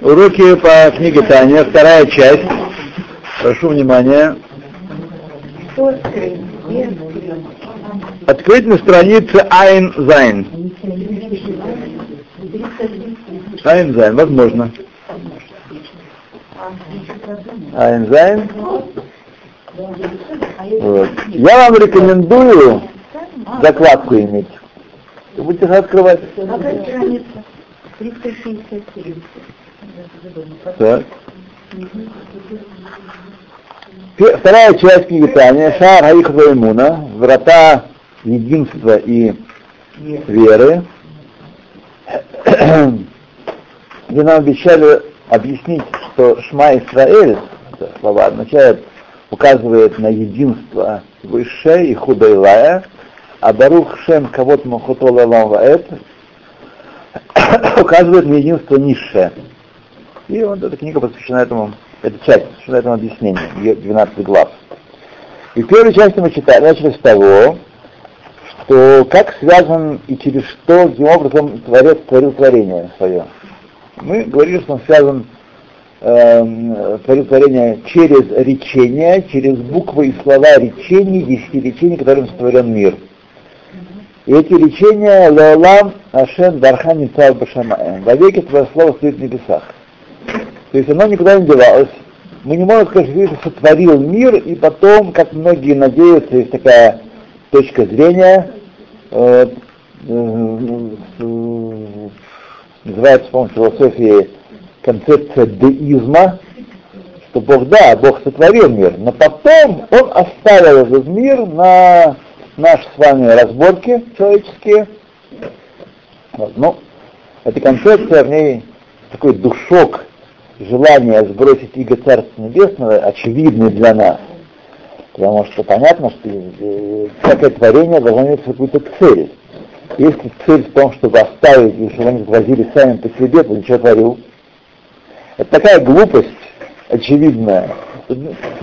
Уроки по книге Таня, вторая часть. Прошу внимания. Открыть на странице עין זין. עין זין, возможно. עין זין. Вот. Я вам рекомендую закладку иметь. Вы будете открывать. Так. Вторая часть книги Таня, Шар Хаих Ваймуна, врата единства и веры, где нам обещали объяснить, что Шма Исраэль, слова означает, указывает на единство высшее и худойлая, а Барух Шем Кавот Махутола Ваэт указывает на единство низшее. И вот эта книга посвящена этому, эта часть посвящена этому объяснению, 12 глав. И в первой части мы читали, начали с того, что как связан и через что, каким образом Творец творил творение свое. Мы говорили, что он связан э, творил творение через речение, через буквы и слова речений, десяти речений, которым сотворен мир. И эти речения Леолам Ашен Дархан Ницав Башамаем. Во веки твое слово стоит в небесах. То есть оно никуда не девалось. Мы не можем сказать, что сотворил мир, и потом, как многие надеются, есть такая точка зрения, э, э, называется, по философии концепция деизма, что Бог, да, Бог сотворил мир, но потом Он оставил этот мир на наши с вами разборки человеческие. Вот, ну, эта концепция, в ней такой душок желания сбросить иго Царства Небесного очевидный для нас. Потому что понятно, что э, всякое творение должно иметь какую-то цель. Если цель в том, чтобы оставить, и чтобы они возили сами по себе, то ничего творил. Это такая глупость очевидная.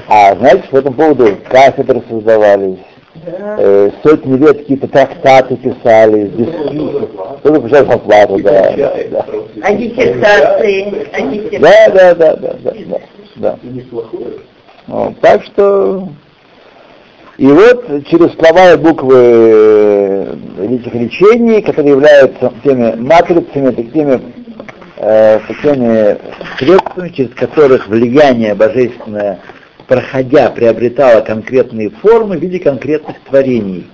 А знаете, по этому поводу кафедры создавались, э, сотни лет какие-то трактаты писали, дискуссии. Кто-то писал фатвату, да. да. А диссертации? Да, да, да, да, да, да. да. Вот, так что и вот через слова и буквы э, этих речений, которые являются теми матрицами, теми, э, теми средствами, через которых влияние божественное проходя, приобретала конкретные формы в виде конкретных творений,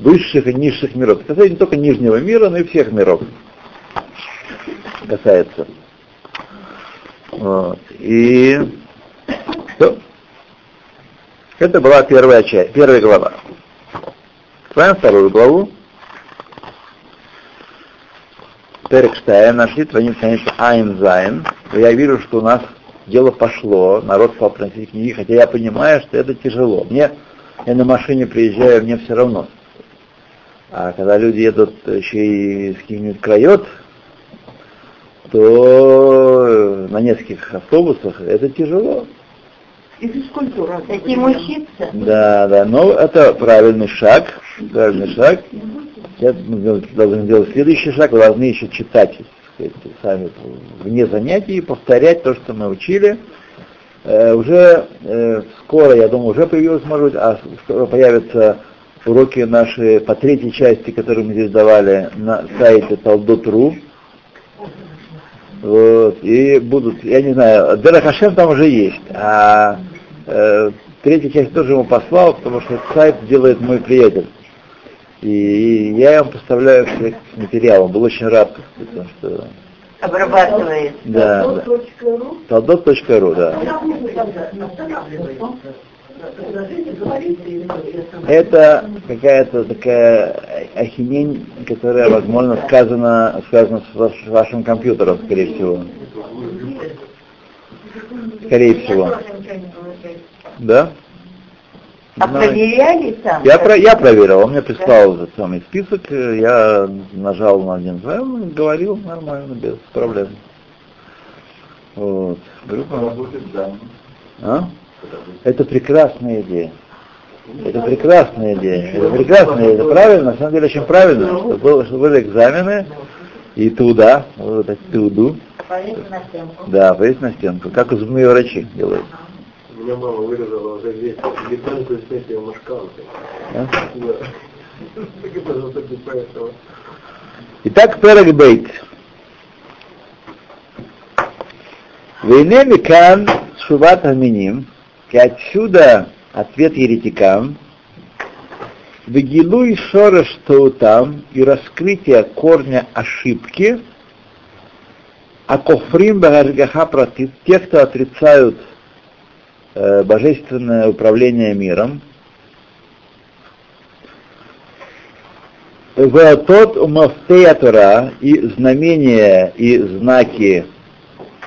высших и низших миров. Это касается не только нижнего мира, но и всех миров. Касается. Вот. И все. Это была первая часть, первая глава. Открываем вторую главу. Перекштая, нашли страницу Айн Зайн. Я вижу, что у нас дело пошло, народ стал приносить книги, хотя я понимаю, что это тяжело. Мне, я на машине приезжаю, мне все равно. А когда люди едут еще и с каких-нибудь краев, то на нескольких автобусах это тяжело. И физкультура. Этим учиться? Да, да, но это правильный шаг, правильный шаг. Я должен сделать следующий шаг, вы должны еще читать сказать, сами вне занятий, повторять то, что мы учили. Э, уже э, скоро, я думаю, уже появилось, может быть, а скоро появятся уроки наши по третьей части, которые мы здесь давали на сайте Талдот.ру. Вот, и будут, я не знаю, Дерахашем там уже есть, а э, третья часть тоже ему послал, потому что сайт делает мой приятель. И я вам поставляю материал, он был очень рад, потому что... Обрабатывает. Да. Талдот.ру, да. Это какая-то такая ахинень, которая, возможно, сказана, сказана с вашим компьютером, скорее всего. Скорее всего. Да? А проверяли там? Я, про, я проверил, он мне прислал этот самый список, я нажал на один он говорил нормально, без проблем. Вот. Группа. А? Это прекрасная идея. Это прекрасная идея. Это прекрасная идея. Это правильно, на самом деле очень правильно, что, было, что были экзамены, И туда, вот так туду. Повесить на стенку. Да, повесить на стенку, как зубные врачи делают. Меня мама вырезала уже весь бетонку с этим машкалкой. Да? Да. Так это же только поэтому. Итак, Перек Бейт. Вейне Микан Шуват Аминим, и отсюда ответ еретикам, Вегилуй Шореш Таутам и раскрытие корня ошибки, а Кофрим Багашгаха против тех, кто отрицают божественное управление миром, тот умафтея Тора и знамения и знаки,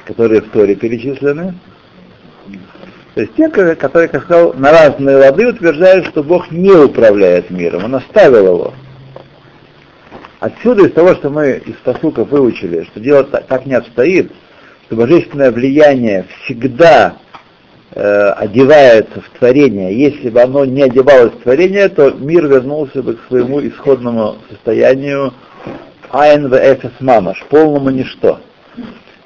которые в Торе перечислены, то есть те, которые, как сказал, на разные лады утверждают, что Бог не управляет миром, Он оставил его. Отсюда из того, что мы из посуков выучили, что дело так не обстоит, что божественное влияние всегда э, одевается в творение. Если бы оно не одевалось в творение, то мир вернулся бы к своему исходному состоянию эфес мамаш, полному ничто.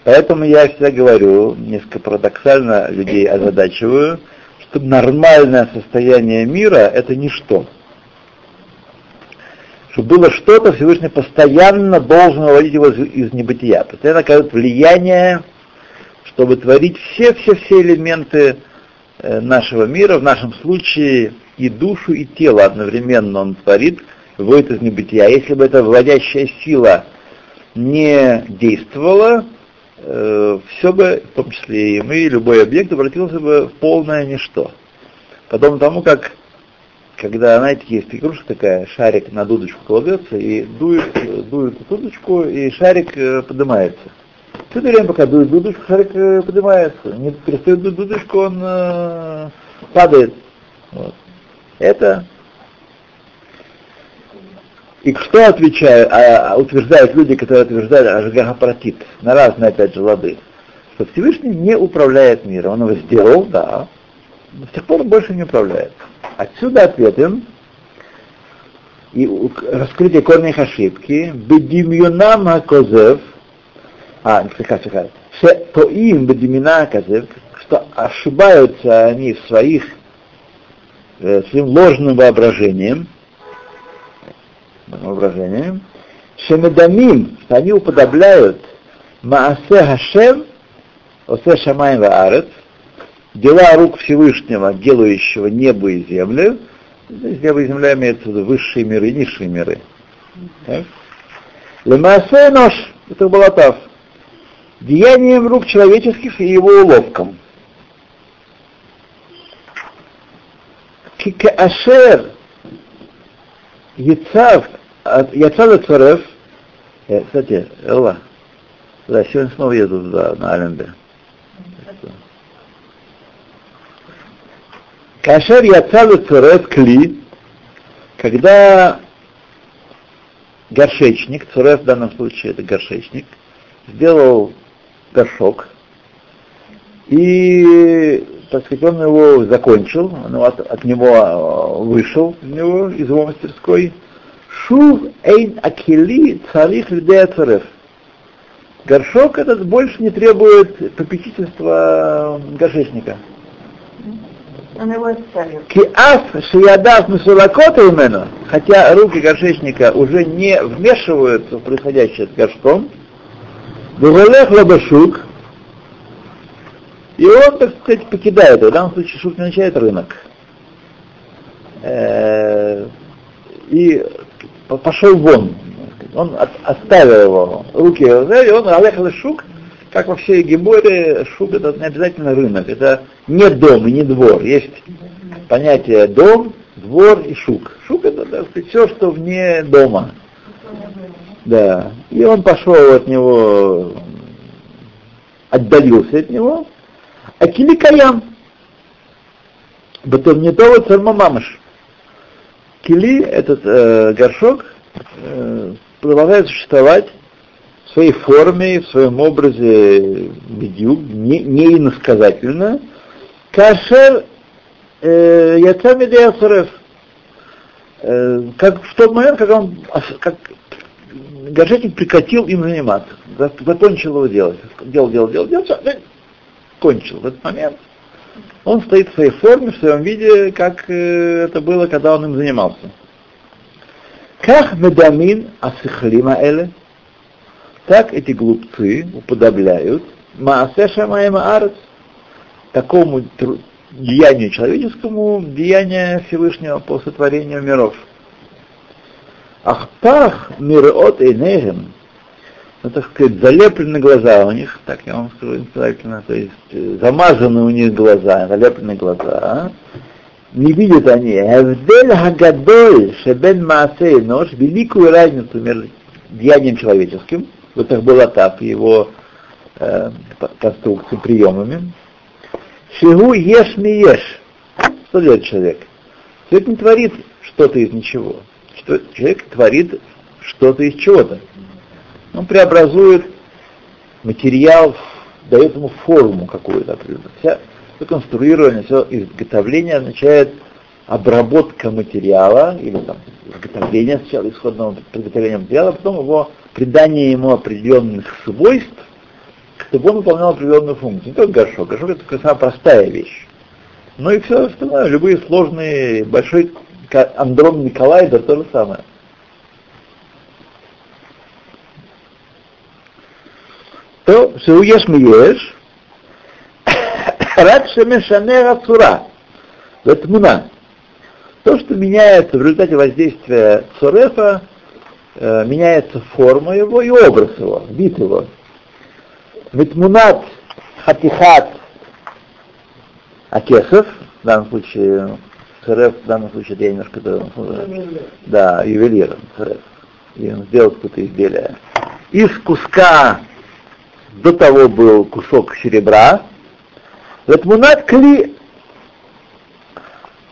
Поэтому я всегда говорю, несколько парадоксально людей озадачиваю, что нормальное состояние мира — это ничто. Чтобы было что-то, Всевышний постоянно должен выводить его из, из небытия. Постоянно оказывает влияние, чтобы творить все-все-все элементы э, нашего мира, в нашем случае и душу, и тело одновременно он творит, выводит из небытия. Если бы эта вводящая сила не действовала, э, все бы, в том числе и мы, любой объект обратился бы в полное ничто. Подобно тому, как когда, знаете, есть игрушка такая, шарик на дудочку кладется, и дует, дует дудочку, и шарик э, поднимается. Все это время, пока дует дудочку, шарик э, поднимается. Не перестает дуть дудочку, он э, падает. Вот. Это и что отвечают, а, а, утверждают люди, которые утверждают Ашгахапратит, на разные, опять же, лады, что Всевышний не управляет миром. Он его сделал, да, но с тех пор он больше не управляет. Отсюда ответ им, и раскрытие корней ошибки, бедимьюнам козев, а, слегка, слегка, то им бедимина что ошибаются они в своих, э, своим ложным воображением, воображением, шемедамим, что они уподобляют Маасе Хашем, Осе Шамаем Ваарет, дела рук Всевышнего, делающего небо и землю, здесь небо и земля имеются в виду высшие миры и низшие миры. Лемаасе нож, это Балатав, деянием рук человеческих и его уловкам. Кикаашер Яцав, Яцав Царев, кстати, Элла, да, сегодня снова еду да, на Аленбе. Кашер Яцав Царев Кли, когда горшечник, Цурев в данном случае это горшечник, сделал горшок, и, так сказать, он его закончил, он от, от него вышел из него, из его мастерской. Шув эйн акели царих людей царев. Горшок этот больше не требует попечительства горшечника. Он его оставил. Киаф шиядав мисулакота именно, хотя руки горшечника уже не вмешиваются в происходящее с горшком, Бывалех лабашук, и он, так сказать, покидает, в данном случае шут начинает рынок. И пошел вон. Он оставил его, руки, и он алехал шук, как во всей Геморе, шук это не обязательно рынок, это не дом и не двор. Есть понятие дом, двор и шук. Шук это, так сказать, все, что вне дома. Да. И он пошел от него, отдалился от него, а кили каям. Батон не то вот мамаш. Кили, этот э, горшок, э, продолжает существовать в своей форме, в своем образе бедюк, не, не иносказательно. Кашер э, яцами де как в тот момент, когда он как горшечник прекратил им заниматься, закончил его делать. Делал, делал, делал, делал, кончил. В этот момент он стоит в своей форме, в своем виде, как э, это было, когда он им занимался. Как медамин асихлима эле, так эти глупцы уподобляют Маасе Шамаема Арец, такому деянию человеческому, деянию Всевышнего по сотворению миров. Ахпах мирот и нехем, ну, так сказать, залеплены глаза у них, так я вам скажу интеллектуально, то есть э, замазаны у них глаза, залеплены глаза, а? не видят они. Эвдель Хагадоль Шебен Маасей Нож, великую разницу между деянием человеческим, вот так был Атап, его э, конструкции, приемами. Шигу ешь не ешь. Что делает человек? Человек не творит что-то из ничего. Человек творит что-то из чего-то. Он преобразует материал, дает ему форму какую-то определенную. Вся, все конструирование, все изготовление означает обработка материала, или там изготовление сначала исходного приготовления материала, а потом его придание ему определенных свойств, чтобы он выполнял определенную функцию. Не только горшок. Горшок это такая самая простая вещь. Но и все остальное, любые сложные, большой андрон Николаида то же самое. То, что ешь ешь, рад шемешанера цура, это муна. То, что меняется в результате воздействия цурефа, э, меняется форма его и образ его, вид его. Митмунат хатихат акесов, в данном случае ЦРФ, в данном случае я немножко да, ювелиром ЦРФ. И он сделал какое-то изделие. Из куска до того был кусок серебра, Латмунат кли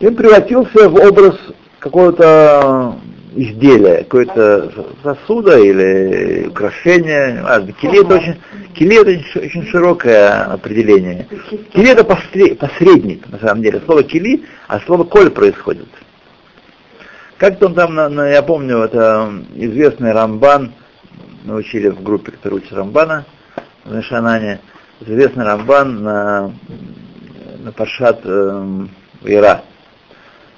он превратился в образ какого-то изделия, какое-то сосуда или украшение. А, кили это очень, кили это очень широкое определение. Кили это посредник, на самом деле. Слово кили, а слово коль происходит. Как-то он там, на, на, я помню, это известный Рамбан, мы учили в группе, которая учит Рамбана, в Шанане, известный Рамбан на, на Пашат э, Ира,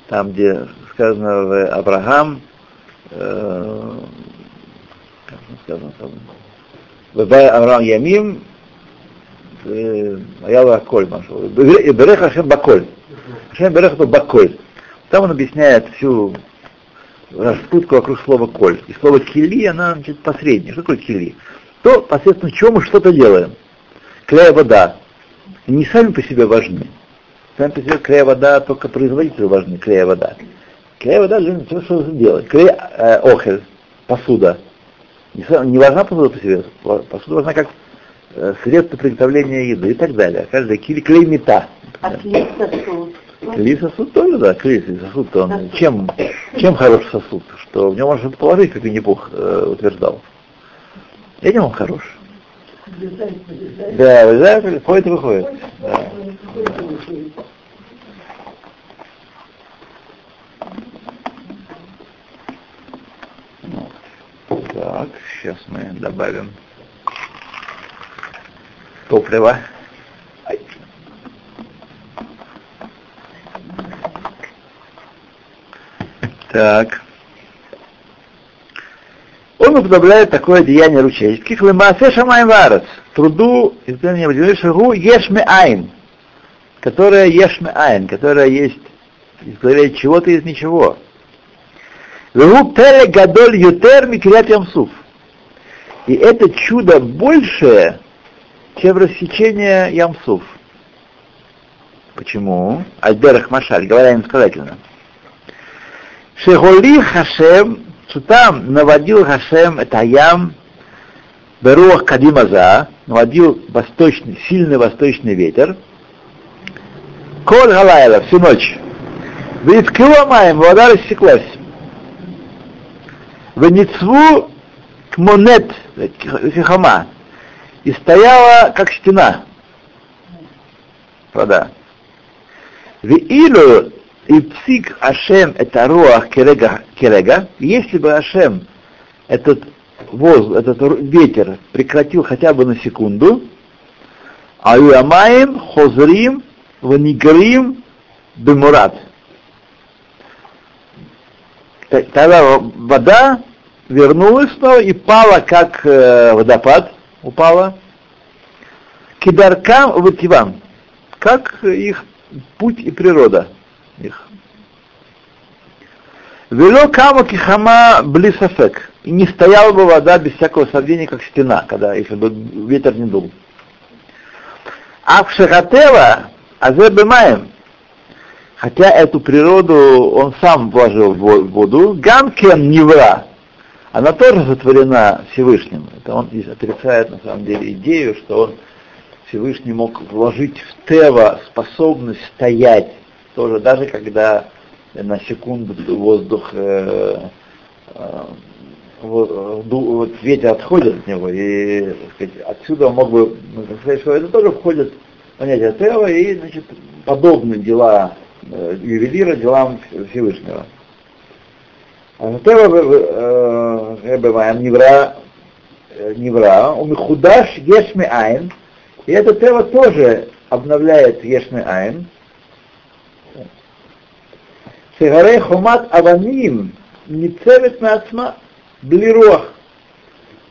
там, где сказано Авраам, э, как сказано там, Вебай Авраам Ямим, Аяла Коль, Берех Ашем Баколь. Ашем Берех это Баколь. Там он объясняет всю распутку вокруг слова коль. И слово кили, она значит, посредняя. Что такое кили? То, посредством чего мы что-то делаем. Кляя вода. И не сами по себе важны. Сами по себе кляя вода, только производители важны, кляя вода. Кляя вода для того, что сделать. Кляя э, охель, посуда. Не, не важна посуда по себе. Посуда важна как э, средство приготовления еды и так далее. Каждая кили клей мета. А клей сосуд? Клей сосуд тоже, да, клей сосуд, то он, чем, чем хороший сосуд, что в нем можно положить, как Винни-Пух э, утверждал. Этим он хорош. Да, вылезает, входит и выходит. Да. Так, сейчас мы добавим топливо. Так. Он уподобляет такое деяние ручейских, лемасе шамай варец, труду, изготовления шагу ешме айн, которая ешме айн, которая есть изготовление чего-то из ничего. Гадоль ютер микрят ямсуф. И это чудо большее, чем рассечение ямсуф. Почему? Альдерах Машаль, говоря инсказательно. Шеголи Хашем, что там наводил Хашем это ям Беруах Кадимаза, наводил восточный, сильный восточный ветер, Коль Галайла всю ночь. Виткила маем, вода рассеклась. Веницву к монет хихама. И стояла как стена. Вода. Виилу и псик Ашем это руах керега, керега, если бы Ашем этот воздух, этот ветер прекратил хотя бы на секунду, а Ямаем, Хозрим, Ванигрим, Бемурат. Тогда вода вернулась снова и пала, как э, водопад упала. Кидаркам вативам, как их путь и природа их. Вело кама кихама блисафек. И не стояла бы вода без всякого сомнения, как стена, когда если бы ветер не дул. А в Шахатева, Азебемаем, хотя эту природу он сам вложил в во- в воду, Ганкен Невра, она тоже сотворена Всевышним. Это он здесь отрицает на самом деле идею, что он Всевышний мог вложить в Тева способность стоять, тоже даже когда на секунду воздух э, э, вот ветер отходит от него, и сказать, отсюда мог бы ну, сказать, что это тоже входит в понятие Тева, и значит, подобны дела ювелира делам Всевышнего. А э, бываем невра, э, невра, у Михудаш Ешми Айн, и это Тева тоже обновляет Ешми Айн. Сигарей Хумат Аваним не цевит на отсма блируах.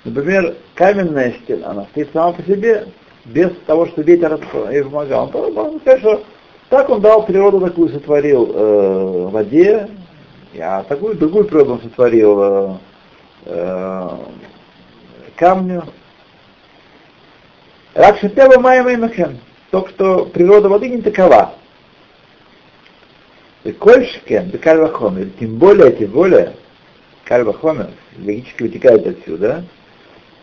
Например, каменная стена, она стоит сама по себе, без того, что ветер ей помогал. Он что так он дал природу такую, сотворил э, воде, а такую другую природу он сотворил э, э, камню. Ракшитева Майя Маймакен. Только что природа воды не такова. Кольшкен, да Кальвахомер, тем более, тем более, Кальвахомер, логически вытекает отсюда,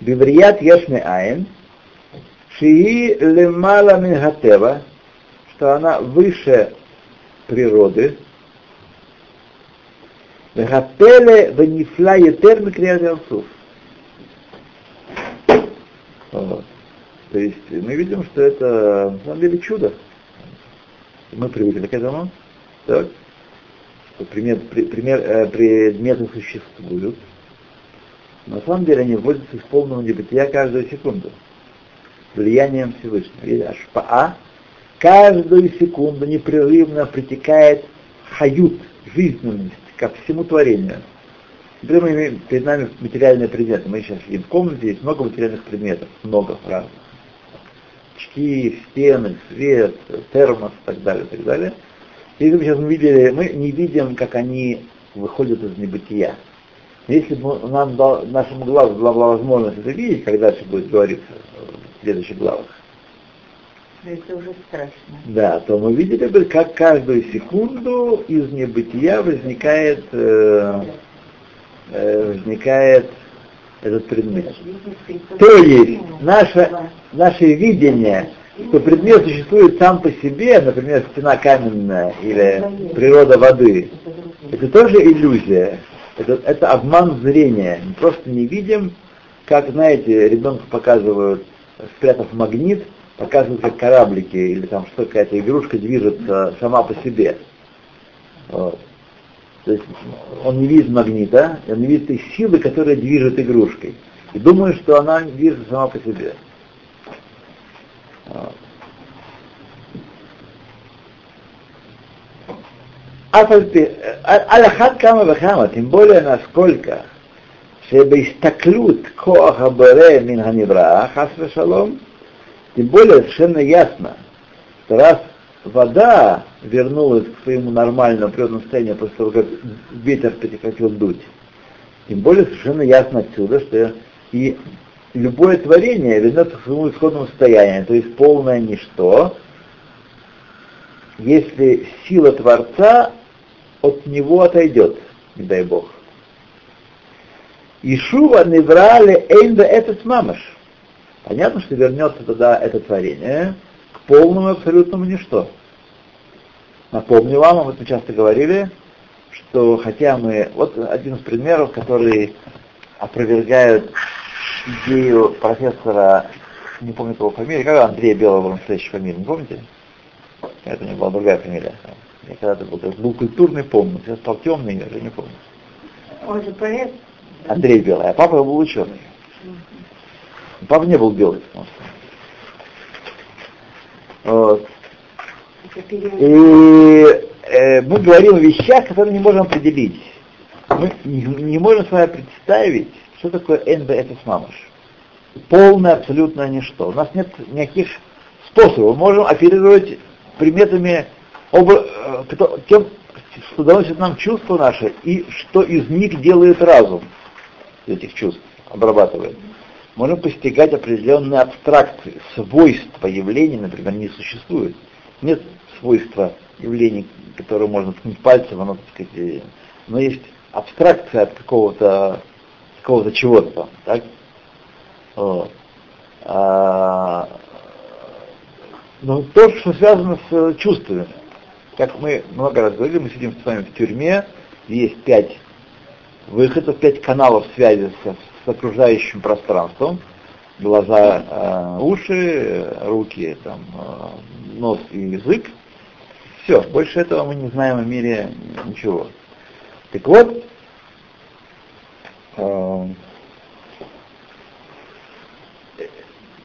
Биврият Ешме Айн, Шии Лемала Мингатева, что она выше природы, Вехапеле Венифла Етер Микрият Ялсуф. Вот. То есть мы видим, что это на самом деле чудо. Мы привыкли к этому. Так? Что примет- при- пример, э, предметы существуют. На самом деле они вводятся из полного небытия каждую секунду. Влиянием Всевышнего. Или ашпаа каждую секунду непрерывно притекает хают, жизненность ко всему творению. Например, мы имеем перед нами материальные предметы. Мы сейчас сидим в комнате, есть много материальных предметов, много разных. Очки, стены, свет, термос и так далее, и так далее. Если бы сейчас мы видели, мы не видим, как они выходят из небытия. Если бы нам нашему глазу была возможность это видеть, как дальше будет говориться в следующих главах, Это уже страшно. да, то мы видели бы, как каждую секунду из небытия возникает, э, э, возникает этот предмет. То есть наше, наше видение, что предмет существует сам по себе, например, стена каменная или природа воды, это тоже иллюзия. Это, это обман зрения. Мы просто не видим, как, знаете, ребенку показывают, спрятав магнит, показывают, как кораблики или там что какая-то игрушка движется сама по себе. Вот. То есть он не видит магнита, он не видит той силы, которая движет игрушкой. И думает, что она движется сама по себе. Вот. Аляхат э, а, кама вахама, тем более насколько, что истаклют коха бере мин ханибра, шалом, тем более совершенно ясно, что раз вода вернулась к своему нормальному природному состоянию после того, как ветер прекратил дуть, тем более совершенно ясно отсюда, что и любое творение вернется к своему исходному состоянию, то есть полное ничто, если сила Творца от него отойдет, не дай Бог. Ишува неврали эйнда этот мамаш. Понятно, что вернется тогда это творение к полному абсолютному ничто. Напомню вам, вот мы часто говорили, что хотя мы... Вот один из примеров, который опровергают идею профессора, не помню его фамилии, как Андрея Белого, настоящая фамилия, не помните? Это у него была другая фамилия. Я когда-то был, был культурный, помню. Сейчас стал темный, я уже не помню. Он же поэт. Андрей белый, а папа был ученый. Папа не был белый. Вот. И э, мы говорим о вещах, которые не можем определить. Мы не, можем с вами представить, что такое НБФС мамаш. Полное абсолютное ничто. У нас нет никаких способов. Мы можем оперировать приметами, обра- э, тем, что доносит нам чувства наши, и что из них делает разум, этих чувств, обрабатывает. Можем постигать определенные абстракции, свойства явлений, например, не существует. Нет свойства явлений, которые можно ткнуть пальцем, оно, так сказать, но есть абстракция от какого-то какого-то чего-то так? А, но то, что связано с чувствами. Как мы много раз говорили, мы сидим с вами в тюрьме, есть пять выходов, пять каналов связи с, с окружающим пространством. Глаза, э, уши, э, руки, там, э, нос и язык. Все, больше этого мы не знаем о мире ничего. Так вот, э,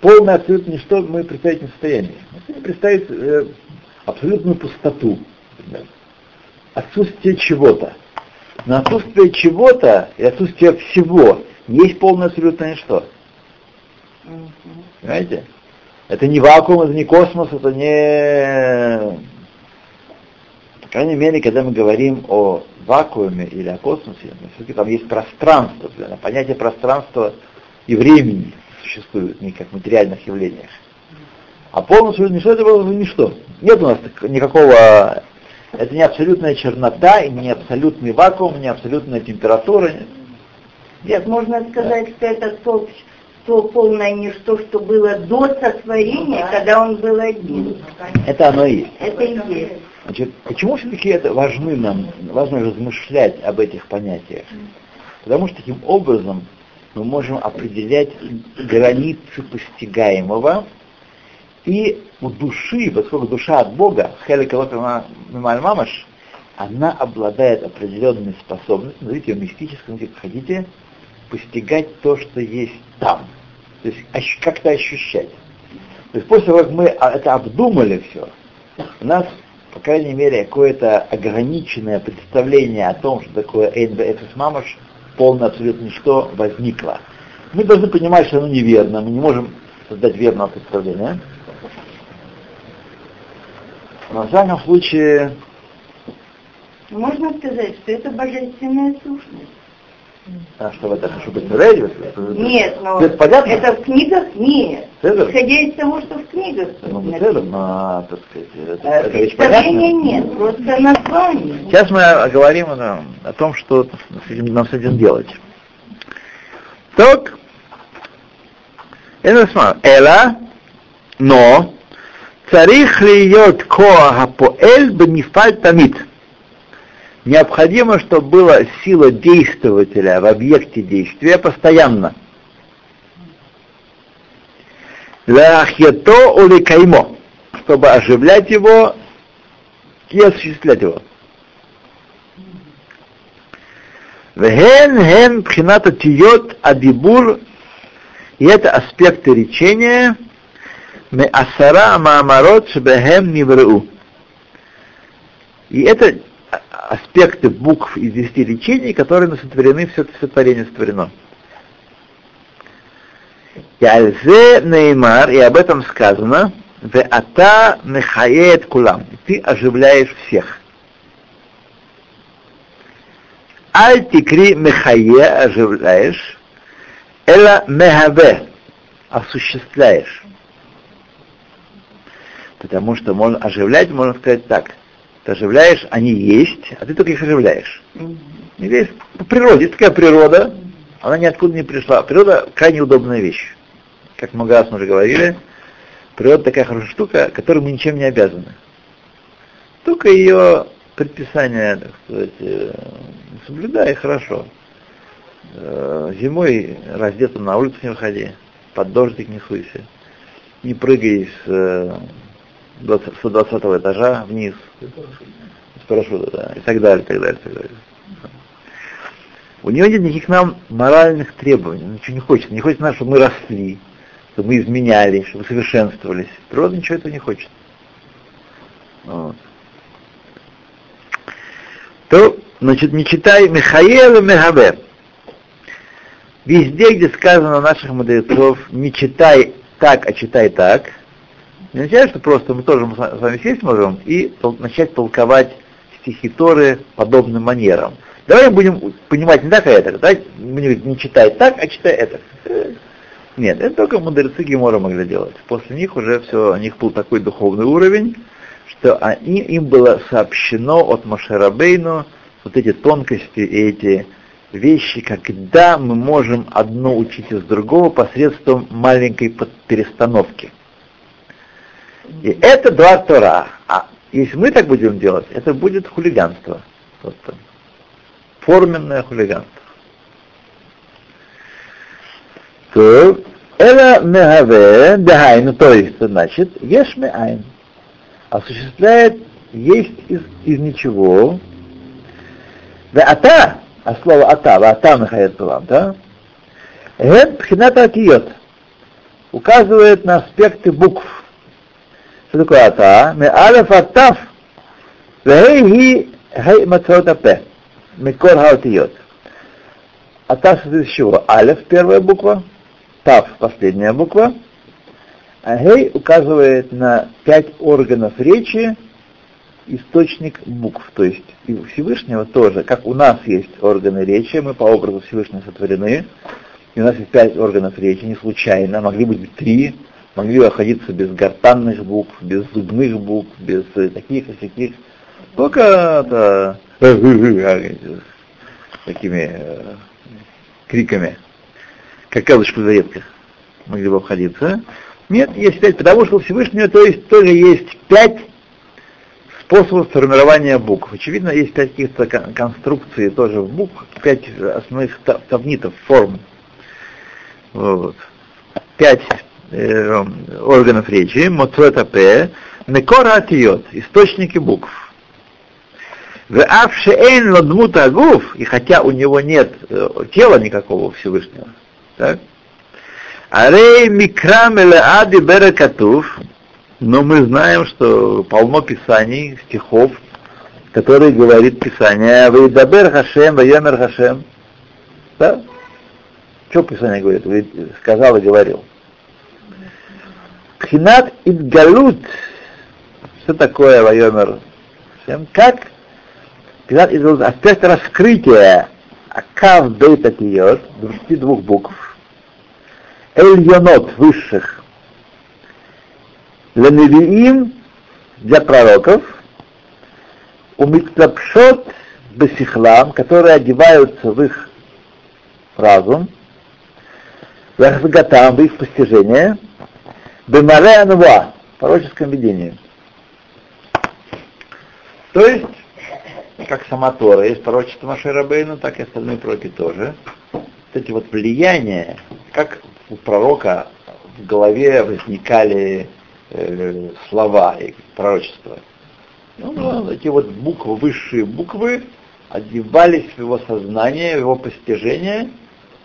полное абсолютно ничто мы представить не в состоянии. Мы представить э, абсолютную пустоту, например. отсутствие чего-то. Но отсутствие чего-то и отсутствие всего есть полное абсолютное ничто. Понимаете? Это не вакуум, это не космос, это не... По крайней мере, когда мы говорим о вакууме или о космосе, все-таки там есть пространство. Понятие пространства и времени существует, не как в материальных явлениях. А полностью ничто это было бы ничто. Нет у нас никакого... Это не абсолютная чернота, и не абсолютный вакуум, не абсолютная температура. Нет, Можно сказать, что это то, то полное ничто, что было до сотворения, когда он был один. это оно и есть. Это и есть. Значит, почему все-таки это важны нам, важно размышлять об этих понятиях? Потому что таким образом мы можем определять границы постигаемого, и у души, поскольку душа от Бога, мамаш, она обладает определенной способностью, назовите ее мистической, как хотите, постигать то, что есть там. То есть как-то ощущать. То есть после того, как мы это обдумали все, у нас, по крайней мере, какое-то ограниченное представление о том, что такое НБФС Мамаш, полное абсолютно ничто, возникло. Мы должны понимать, что оно неверно, мы не можем создать верного представления. Но, во всяком случае, Можно сказать, что это божественная сущность. а, что вы так чтобы представляете? Нет, но Это понятно? это в книгах нет. Это- Исходя из того, что в книгах Ну, в написано. целом, а, так сказать, это, Э, это ведь понятно. нет, просто название. Сейчас мы говорим о, о том, что с этим- нам с этим делать. Так, это смотри, Эла, но, царих льет коа поэль бенифаль тамит. Необходимо, чтобы была сила действователя в объекте действия постоянно. Лахьето ули каймо, чтобы оживлять его и осуществлять его. Вен хен пхината тиот адибур, и это аспекты речения, асара маамарот шебехем нивреу. И это аспекты букв из десяти речений, которые сотворены, все, все творение сотворено. И альзе неймар, и об этом сказано, ве ата мехает кулам, ты оживляешь всех. Аль тикри мехае оживляешь, эла мехаве осуществляешь. Потому что можно оживлять, можно сказать так. Ты оживляешь, они есть, а ты только их оживляешь. Есть по природе, есть такая природа, она ниоткуда не пришла. Природа крайне удобная вещь. Как много раз мы уже говорили, природа такая хорошая штука, которой мы ничем не обязаны. Только ее предписание, так сказать, э, соблюдай, хорошо. Э, Зимой раздетым на улицу не выходи, под дождик не суйся, не прыгай с э, 20 120 этажа вниз, с парашюта, да, и так далее, и так далее, и так далее. У него нет никаких нам моральных требований, ничего не хочет. Не хочет нас, чтобы мы росли, чтобы мы изменялись, чтобы совершенствовались. Природа ничего этого не хочет. Вот. То, значит, не читай Михаила Мегаве. Везде, где сказано наших мудрецов, не читай так, а читай так, не означает, что просто мы тоже с вами сесть можем и начать толковать стихи Торы подобным манерам. Давай будем понимать не так, а это. Давай будем не читай так, а читай это. Нет, это только мудрецы Гемора могли делать. После них уже все, у них был такой духовный уровень, что они, им было сообщено от Машерабейну вот эти тонкости, эти вещи, когда мы можем одно учить из другого посредством маленькой перестановки. И это два Тора. А если мы так будем делать, это будет хулиганство. Просто. Форменное хулиганство. То, это мегаве, дагайну, то есть, значит, ешь айн. Осуществляет есть из, из ничего. Да ата, а слово ата, ата махает вам, да? Ген пхината атиот указывает на аспекты букв. Что такое ата? Ме алеф атав, вей ги хей мацот апе, микор хаотиот. Ата состоит из чего? Алеф первая буква, тав последняя буква, а гей указывает на пять органов речи, источник букв, то есть и у Всевышнего тоже, как у нас есть органы речи, мы по образу Всевышнего сотворены, и у нас есть пять органов речи, не случайно, могли быть три, могли обходиться без гортанных букв, без зубных букв, без таких и таких, только это, такими э, криками, как калыш в заветках могли бы обходиться. Нет, есть пять, потому что у Всевышнего то есть тоже есть пять способов формирования букв. Очевидно, есть пять каких-то конструкций тоже в буквах, пять основных тавнитов, форм. Вот. Пять э, органов речи, моцветапе, мекора атиот, источники букв. В авшеэн ладмута агуф, и хотя у него нет э, тела никакого Всевышнего, так? Арей микрам ади беракатув, но мы знаем, что полно писаний, стихов, которые говорит Писание, «Вейдабер Хашем, Вайомер Хашем». Да? Что Писание говорит? Сказал и говорил. Пхинат Идгалут. Что такое Вайомер? Как? Пхинат Идгалут. Аспект раскрытия Акав Бейта Киот, 22 букв. Эльонот, высших Леневиим для пророков, у Миктапшот Бесихлам, которые одеваются в их разум, в в их постижение, Бемаре Анува, пророческом видении. То есть, как сама Тора, есть пророчество Маширабейна, так и остальные пророки тоже. Вот эти вот влияния, как у пророка в голове возникали э, слова и пророчества. Ну, ну, эти вот буквы, высшие буквы, одевались в его сознание, в его постижение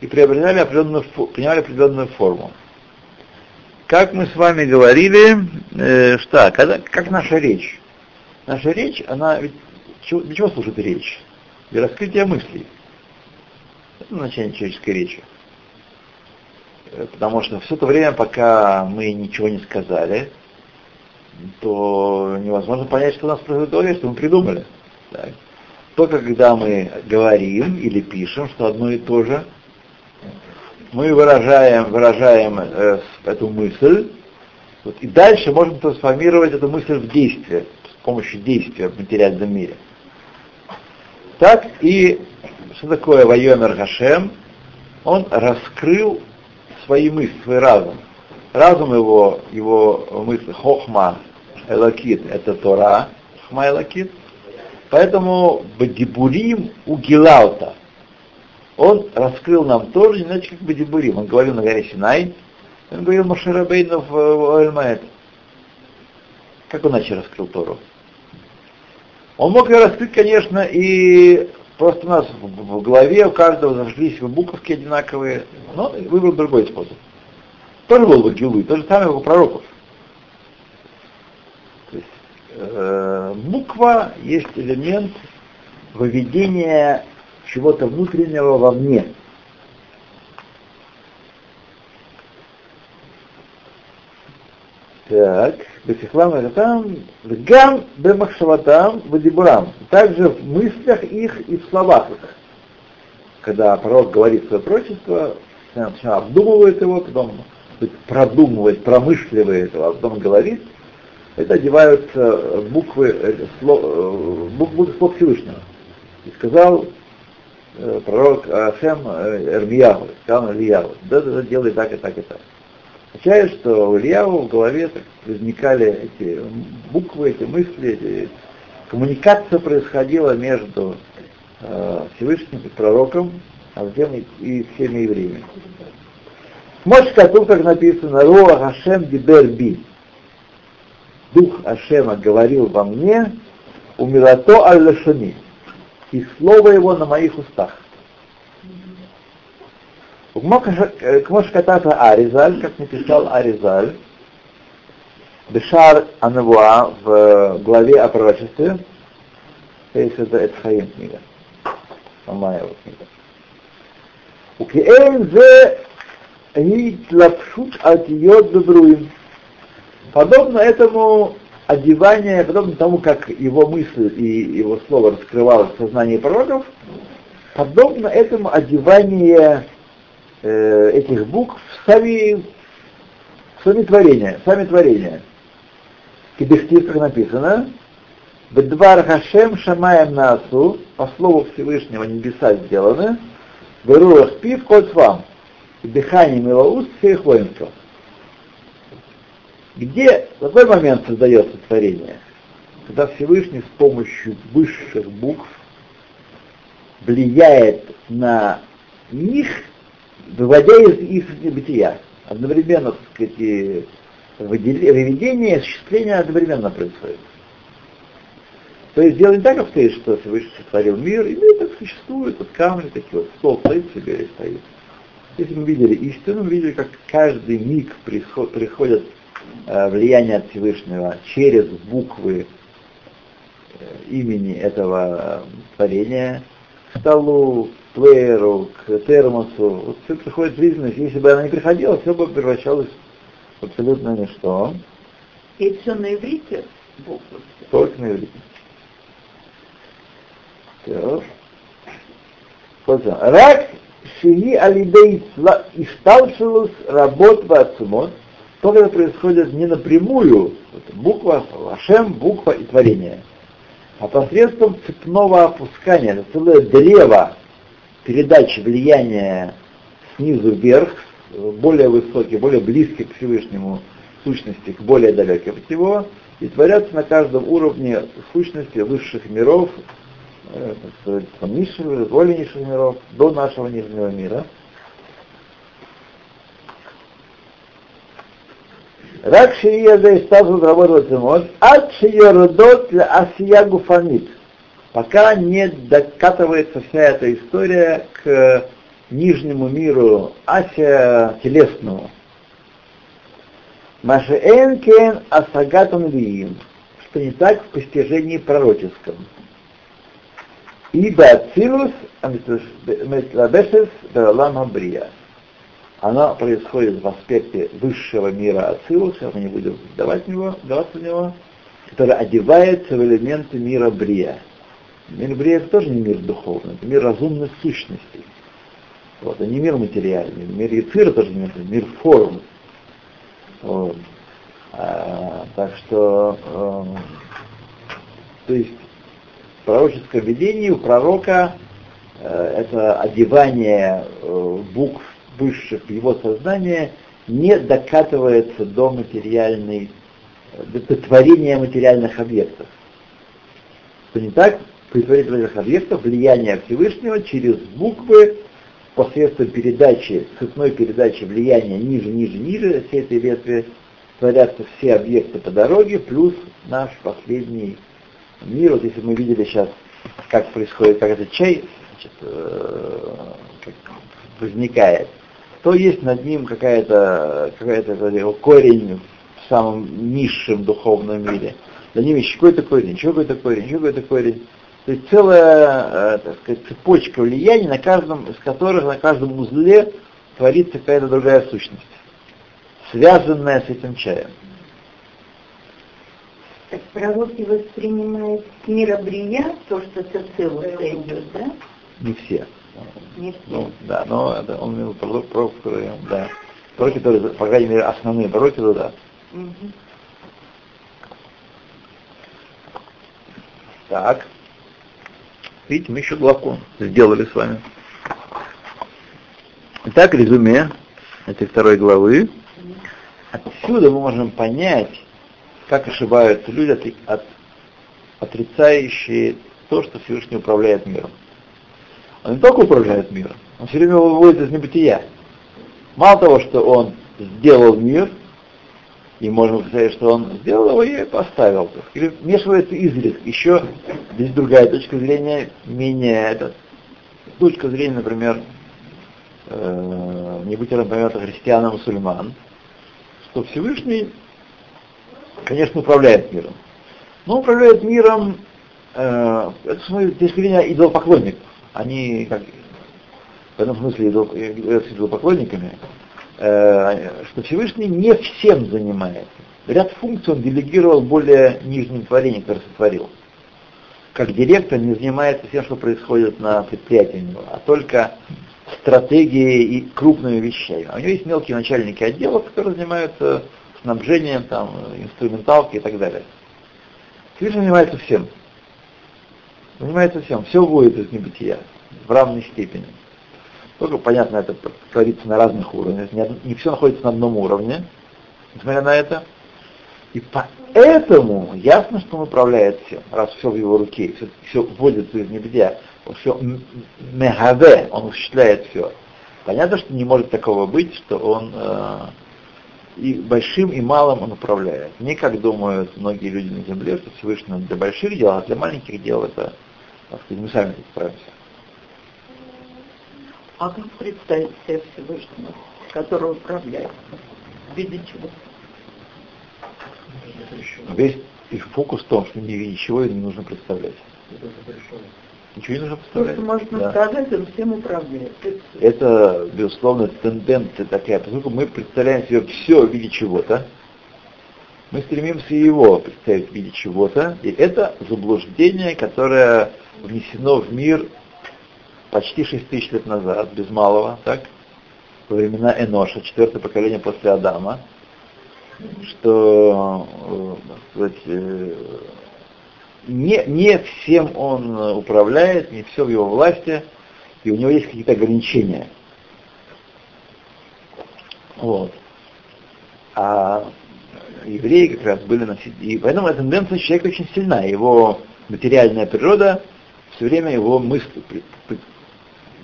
и приобретали определенную, принимали определенную форму. Как мы с вами говорили, э, что, когда, как наша речь? Наша речь, она ведь, для чего служит речь? Для раскрытия мыслей. Это начало человеческой речи. Э, потому что все то время, пока мы ничего не сказали, то невозможно понять, что у нас голове, что мы придумали. Так. Только когда мы говорим или пишем, что одно и то же, мы выражаем, выражаем э, эту мысль, вот, и дальше можем трансформировать эту мысль в действие, с помощью действия в материальном мире. Так и что такое Вайомер Гашем? Он раскрыл свои мысли, свой разум. Разум его, его мысли, хохма, элакит, это Тора, хохма элакит. Поэтому Бадибурим у Гилаута. Он раскрыл нам тоже, иначе как Бадибурим. Он говорил на горе Синай, он говорил Маширабейну в Альмаэт. Как он иначе раскрыл Тору? Он мог ее раскрыть, конечно, и Просто у нас в, голове у каждого зажглись буковки одинаковые, но выбрал другой способ. Тоже был бы гилуй, то же самое у пророков. То есть, э, буква есть элемент выведения чего-то внутреннего вовне. Так, Бесихлам там, Гам Бемахшаватам Вадибурам. Также в мыслях их и в словах их. Когда пророк говорит свое прочество, сначала обдумывает его, потом продумывает, промышливает его, а потом говорит, это одеваются буквы, слов, буквы слов Всевышнего. И сказал э, пророк Ашем э, Эрмияху, сказал Ильяху, да, да, делай так и так и так означает, что у Ильяву в голове возникали эти буквы, эти мысли, эти... коммуникация происходила между э, Всевышним и пророком, а затем и, всеми евреями. Может, тут как написано, Руах Ашем Дибер Би. Дух Ашема говорил во мне, умилато аль и слово его на моих устах. Кмош э, Катата Аризаль, как написал Аризаль, Бешар Анавуа в э, главе о пророчестве, это Эдхаим книга, Амаева книга. Укиэйн зе гитлапшут от йод Подобно этому одевание, подобно тому, как его мысль и его слово раскрывалось в сознании пророков, подобно этому одевание э, этих букв сами, сами творения, сами творения. Кибехтив, как написано, Бедвар Хашем Шамаем Насу, по слову Всевышнего небеса сделаны, Берурах Пив Кот вам, и дыхание милоуст всех воинских. Где, в какой момент создается творение? Когда Всевышний с помощью высших букв влияет на них выводя из их бытия. Одновременно, так сказать, выведение и осуществление одновременно происходит. То есть дело не так обстоит, что Всевышний сотворил мир, и мир так существует, вот камни такие вот, стол стоит себе и стоит. Если мы видели истину, мы видели, как каждый миг приход, приходит э, влияние от Всевышнего через буквы э, имени этого э, творения, к столу, плееру, к термосу. Вот все приходит жизненность. Если бы она не приходила, все бы превращалось в абсолютно ничто. И все на иврите? Только на иврите. Все. Рак шии алидей ишталшилус работ вацумот. То, это происходит не напрямую, буква, Ашем, буква и творение, а посредством цепного опускания, это целое древо передачи влияния снизу вверх, более высокие, более близкие к Всевышнему сущности, к более далеким от него, и творятся на каждом уровне сущности высших миров, э, низших, более низших миров, до нашего нижнего мира. רק שיהיה זה הסתלפות רבות ועצמות, עד שיורדות לעשייה גופנית пока не докатывается вся эта история к нижнему миру Ася телесному. Машеэнкен асагатон виим, что не так в постижении пророческом. Ибо Ацилус Метлабешес Бералам Брия. Оно происходит в аспекте высшего мира Ацилуса, мы не будем давать него, даваться в него, который одевается в элементы мира Брия. Мир Брия это тоже не мир духовный, это мир разумных сущностей. Вот, а не мир материальный. Мир Яцира тоже не мир, мир форм. Вот. А, так что, э, то есть, пророческое видение у пророка э, это одевание э, букв высших его сознание не докатывается до материальной, до творения материальных объектов. Что не так, предварительных объектов влияния Всевышнего через буквы посредством передачи, цветной передачи влияния ниже, ниже, ниже всей этой ветви творятся все объекты по дороге, плюс наш последний мир. Вот если мы видели сейчас, как происходит, как этот чай значит, э, как возникает, то есть над ним какая-то какая-то его корень в самом низшем духовном мире. За ним еще какой-то корень, еще какой-то корень, еще какой-то корень. То есть целая, э, так сказать, цепочка влияний, на каждом из которых, на каждом узле творится какая-то другая сущность, связанная с этим чаем. Так пророки воспринимают с мира брия то, что целого идет, да? Не все. Не все. Ну, да, но это он имел пророк, пророк, да. Пророки, которые, по крайней мере, основные пророки, да. Мгм. Так. Видите, мы еще главку сделали с вами. Итак, резюме этой второй главы. Отсюда мы можем понять, как ошибаются люди, от- от- отрицающие то, что Всевышний управляет миром. Он не только управляет миром, он все время его выводит из небытия. Мало того, что он сделал мир, и можем сказать, что он сделал его и поставил. Или вмешивается изредка. Еще здесь другая точка зрения, менее этот, точка зрения, например, э, не будь например, христиан мусульман, что Всевышний, конечно, управляет миром. Но управляет миром, э, это с моей точки зрения идолопоклонников. Они как в этом смысле идолопоклонниками, э, что Всевышний не всем занимается. Ряд функций он делегировал более нижним творениям, которые сотворил. Как директор не занимается тем, что происходит на предприятии у него, а только стратегией и крупными вещами. А у него есть мелкие начальники отделов, которые занимаются снабжением, там, инструменталки и так далее. Всевышний занимается всем. Занимается всем. Все вводит из небытия в равной степени. Только, понятно, это творится на разных уровнях. Не, все находится на одном уровне, несмотря на это. И поэтому ясно, что он управляет всем, раз все в его руке, все, все вводится из небытия, все мегаве, он осуществляет все. Понятно, что не может такого быть, что он э, и большим, и малым он управляет. Не как думают многие люди на земле, что Всевышний для больших дел, а для маленьких дел это, так сказать, мы сами справимся. А как представить себе Всевышнего, который управляет? В виде чего? Весь и фокус в том, что не ничего не нужно представлять. Ничего не нужно То, представлять. что можно Да. сказать, он всем управляет. Это, безусловно, тенденция такая, поскольку мы представляем себе все в виде чего-то, мы стремимся его представить в виде чего-то, и это заблуждение, которое внесено в мир почти 6 тысяч лет назад, без малого, так, во времена Эноша, четвертое поколение после Адама, что э, сказать, э, не, не всем он управляет, не все в его власти, и у него есть какие-то ограничения. Вот. А евреи как раз были носители. И поэтому эта тенденция человека очень сильна. Его материальная природа все время его мысль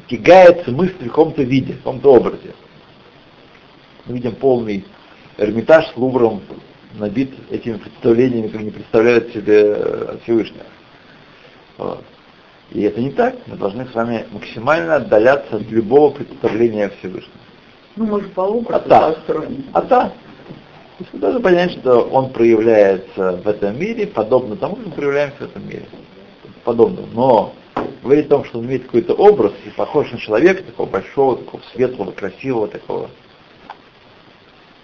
тягается мысль в каком-то виде, в каком-то образе. Мы видим полный Эрмитаж с Лувром набит этими представлениями, как не представляют себе э, Всевышнего. Вот. И это не так. Мы должны с вами максимально отдаляться от любого представления о Всевышнем. Ну, мы же по образу А. А так, то есть мы должны понять, что он проявляется в этом мире подобно тому, как мы проявляемся в этом мире. Подобно. Но говорить о том, что он имеет какой-то образ и похож на человека, такого большого, такого светлого, красивого, такого.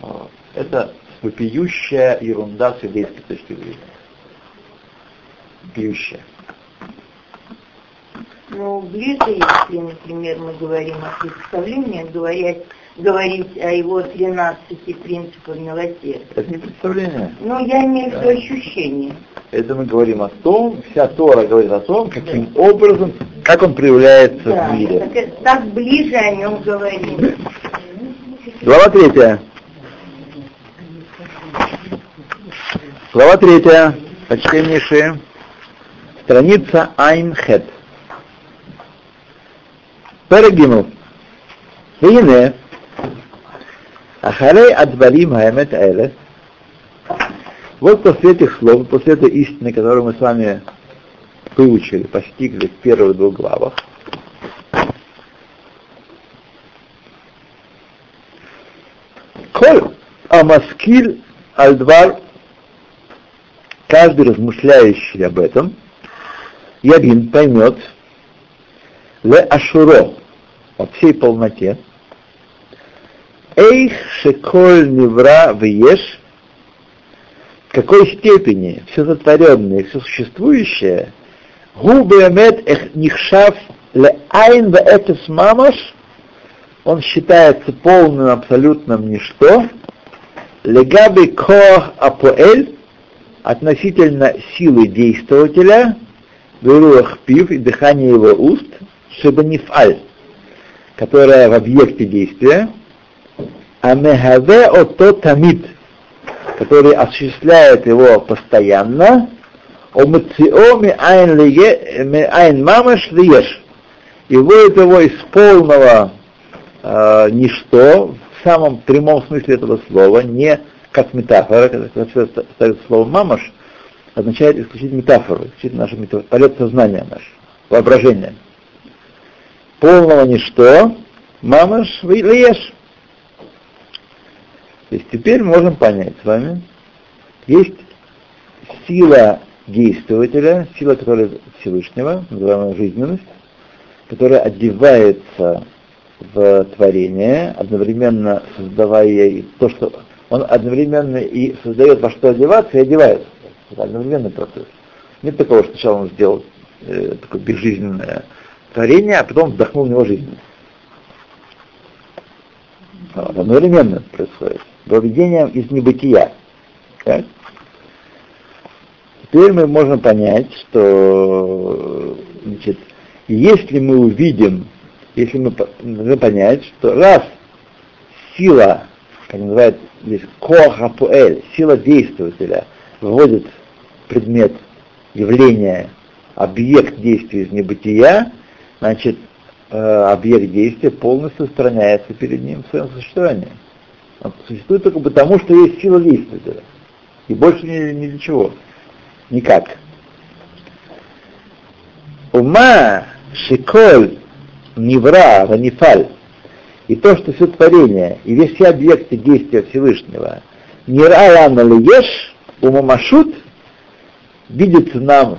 вот, Это вопиющая ерунда с еврейской точки зрения. Вопиющая. Ну, ближе, если, например, мы говорим о представлении, говорить, говорить о его 13 принципах милосердия. Это не представление. Ну, я имею в виду да. ощущение. Это мы говорим о том, вся Тора говорит о том, каким да. образом, как он проявляется да, в мире. Так, так ближе о нем говорим. Глава третья. Глава третья, почтеннейшие, страница Айнхет. Перегимл. Вене, Ахарей адбарим хаймет элес. Вот после этих слов, после этой истины, которую мы с вами выучили, постигли в первых двух главах, Коль амаскиль альдвар, каждый размышляющий об этом, Ябин поймет, ле ашуро, во всей полноте, эйх шеколь невра веш, в какой степени? Все затворенное, все существующее, губы амет эх нихшав ле айн в этес мамаш, он считается полным абсолютным ничто, легаби коах апоэль, относительно силы действователя, Беруах пив и дыхание его уст, шебанифаль, которая в объекте действия, а мехаве ото тамид, который осуществляет его постоянно, омациоми айн мамаш лиеш, и выводит его из полного э, ничто, в самом прямом смысле этого слова, не как метафора, когда ставится слово мамаш, означает исключительно метафору, исключительно наше метафора, полет сознания наше, воображение. Полного ничто, мамаш леш. То есть теперь можем понять с вами, есть сила действователя, сила, которая Всевышнего, называемая жизненность, которая одевается в творение, одновременно создавая то, что он одновременно и создает во что одеваться, и одевается. Это одновременный процесс. Нет такого, что сначала он сделал э, такое безжизненное творение, а потом вдохнул в него жизнь. Вот, одновременно происходит. Выведением из небытия. Так? Теперь мы можем понять, что значит, если мы увидим, если мы должны понять, что раз сила, как называют здесь коахапуэль, сила действователя, вводит предмет явления, объект действия из небытия, значит, э, объект действия полностью устраняется перед ним в своем существовании. Он существует только потому, что есть сила действователя. И больше ни, ни для чего. Никак. Ума шиколь невра ванифаль и то, что все творение и все объекты действия Всевышнего не ралана лиеш, умамашут, видятся нам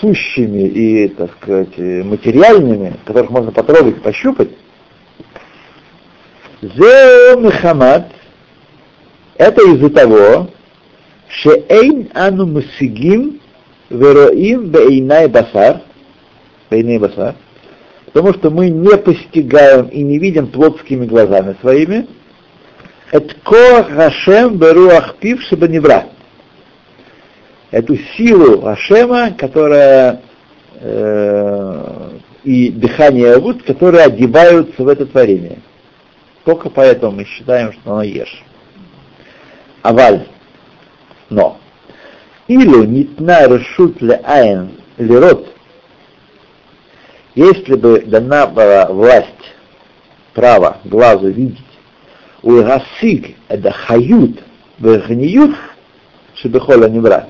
сущими и, так сказать, материальными, которых можно потрогать, пощупать, Зе Мехамад, это из-за того, что эйн ану мусигим вероим бейнай басар, бейнай басар, потому что мы не постигаем и не видим плотскими глазами своими, это ко Хашем беруах пив шабаневра. Эту силу Хашема, которая э, и дыхание Авуд, которые одеваются в это творение. Только поэтому мы считаем, что оно ешь. Аваль. Но. Илу нитна решут ле айн лирот если бы дана была власть, право глазу видеть, у Гасиг это хают, вегниют, шебехола не брать.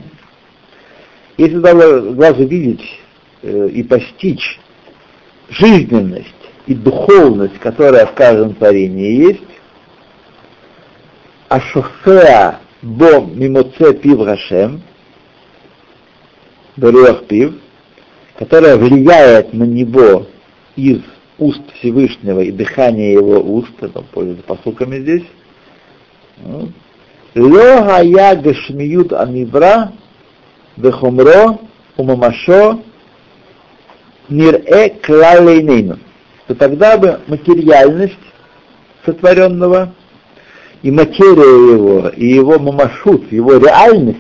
Если дала глазу видеть э, и постичь жизненность и духовность, которая в каждом творении есть, а шофеа бо мимоце пив Гашем, беруах пив, которая влияет на него из уст Всевышнего и дыхания его уст, это пользуется посылками здесь, Ло я гашмиют анивра бехомро умамашо нир-э клалейнейну. То тогда бы материальность сотворенного и материя его, и его мамашут, его реальность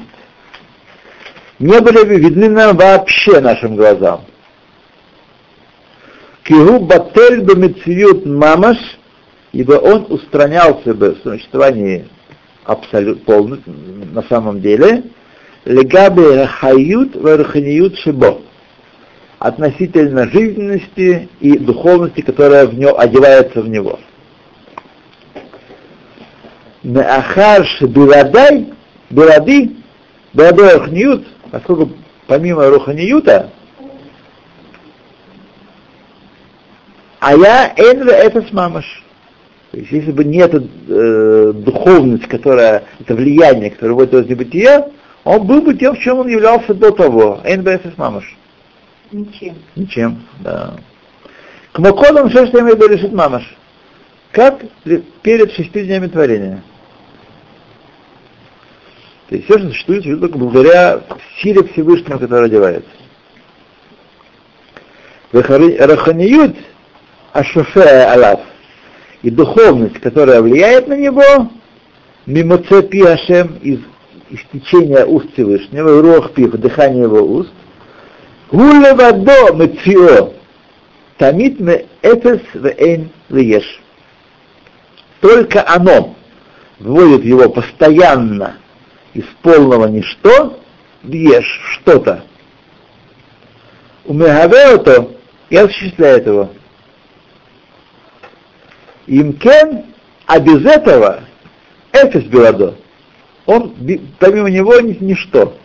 не были видны нам вообще нашим глазам. Кигу батель бы мецвиют мамаш, ибо он устранялся бы в существовании полностью, на самом деле, легаби хают варханиют шибо, относительно жизненности и духовности, которая в него одевается в него. Меахар шебиладай, билады, биладой архниют, поскольку помимо Руханиюта, а я Энве это с мамаш. То есть если бы не эта э, духовность, которая, это влияние, которое вводит из небытия, он был бы тем, в чем он являлся до того. НБС мамаш. Ничем. Ничем, да. К Мокодам шештами решит мамаш. Как перед шестью днями творения. То есть все, существует, только благодаря силе Всевышнего, который одевается. Раханиют ашуфе алав и духовность, которая влияет на него, мимо цепи Ашем из, из течения уст Всевышнего, рух пив, дыхание его уст, гулевадо мецио, тамит ме эфес вейн лиеш. Только оно вводит его постоянно из полного ничто в ешь что-то. Умегавеото и осуществляет его. Имкен, а без этого Эфис Беладо, он, помимо него, ничто.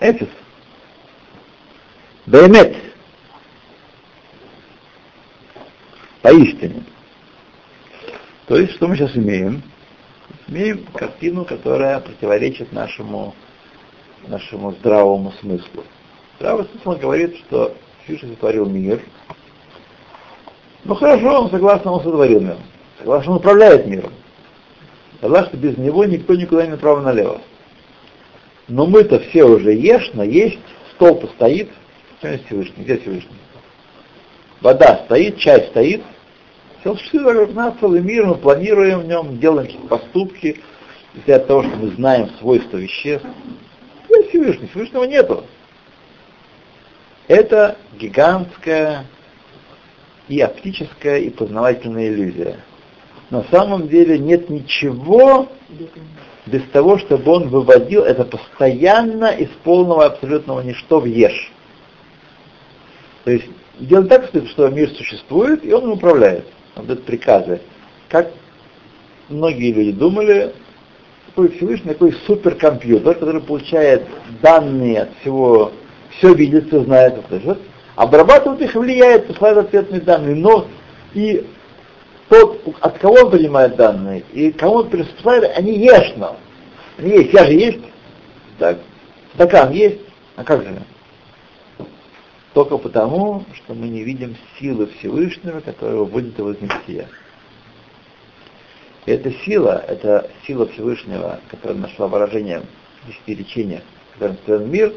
Эфис. Баймет. Поистине. То есть, что мы сейчас имеем? Имеем картину, которая противоречит нашему, нашему здравому смыслу. Здравый смысл говорит, что Всевышний сотворил мир. Ну хорошо, он согласно, он сотворил мир. Согласно, он управляет миром. Согласно, без него никто никуда не направо-налево. Но мы-то все уже ешно, есть, стол-то стоит. Где Всевышний? Где Всевышний? Вода стоит, чай стоит. Все существует целый мир, мы планируем в нем, делаем какие-то поступки, от того, что мы знаем свойства веществ. Где Всевышний? Всевышнего нету. Это гигантская и оптическая, и познавательная иллюзия. На самом деле нет ничего без того, чтобы он выводил это постоянно из полного абсолютного ничто в ешь. То есть делать так, что мир существует, и он управляет. Он дает приказы. Как многие люди думали, такой Всевышний, такой суперкомпьютер, который получает данные от всего все видит, все знает, слышит, обрабатывает их, влияет, посылает ответные данные, но и тот, от кого он принимает данные, и кому он присылает, они ешно. Они есть, я же есть, так, стакан есть, а как же? Только потому, что мы не видим силы Всевышнего, которая выводит его небытия. И эта сила, это сила Всевышнего, которая нашла выражение в десяти речениях, которым мир,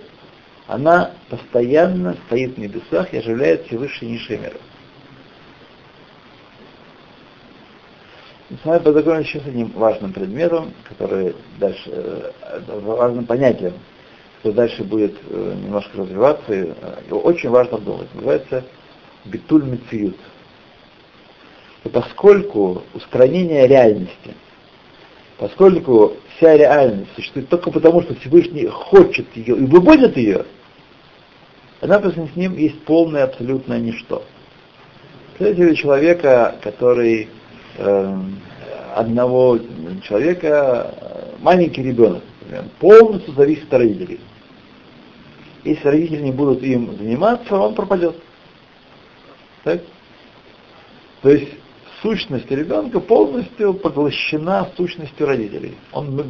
она постоянно стоит в небесах и оживляет все высшие и низшие миры. Мы с вами познакомились еще с одним важным предметом, который дальше, э, важным понятием, что дальше будет э, немножко развиваться, и его очень важно думать. Называется битуль мециют. Поскольку устранение реальности, поскольку вся реальность существует только потому, что Всевышний хочет ее и выводит ее, она по с ним есть полное абсолютное ничто. Представляете человека, который э, одного человека, маленький ребенок, например, полностью зависит от родителей. Если родители не будут им заниматься, он пропадет. Так? То есть сущность ребенка полностью поглощена сущностью родителей. Он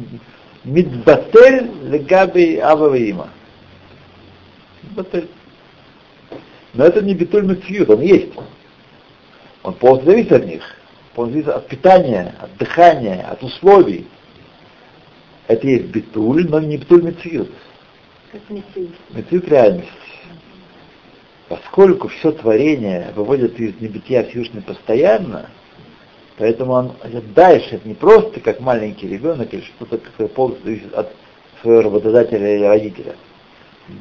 мидбатель легаби ававиима. Мидбатель. Но это не битуль мецьют, он есть. Он полностью зависит от них. Полностью зависит от питания, от дыхания, от условий. Это есть битуль, но не битуль мецьют. Мецьют реальность. Поскольку все творение выводит из небытия Всевышний постоянно, Поэтому он дальше, это не просто как маленький ребенок или что-то, которое полностью зависит от своего работодателя или родителя.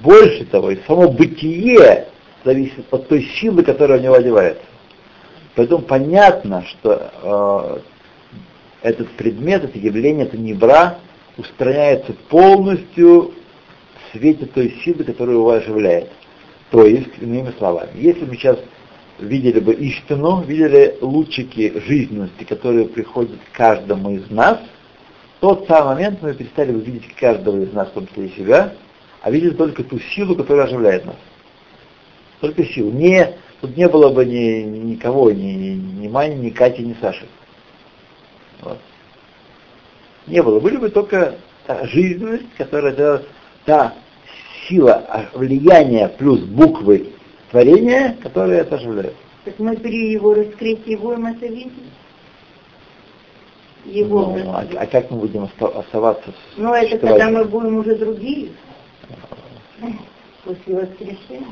Больше того, и само бытие зависит от той силы, которая в него одевается. Поэтому понятно, что э, этот предмет, это явление, это небра устраняется полностью свете той силы, которая его оживляет. То есть, иными словами, если мы сейчас видели бы истину, видели лучики жизненности, которые приходят к каждому из нас, в тот самый момент мы перестали бы видеть каждого из нас, в том числе и себя, а видели только ту силу, которая оживляет нас. Только силу. Не, тут не было бы ни, никого, ни, ни Мани, ни Кати, ни Саши. Вот. Не было. Были бы только та жизненность, которая та, та сила а, влияния плюс буквы творения, которые это оживляют. Так мы при его раскрытии будем это видеть? Его Ну, а, а как мы будем оста- оставаться Ну, это существованием? когда мы будем уже другие, после воскрешения.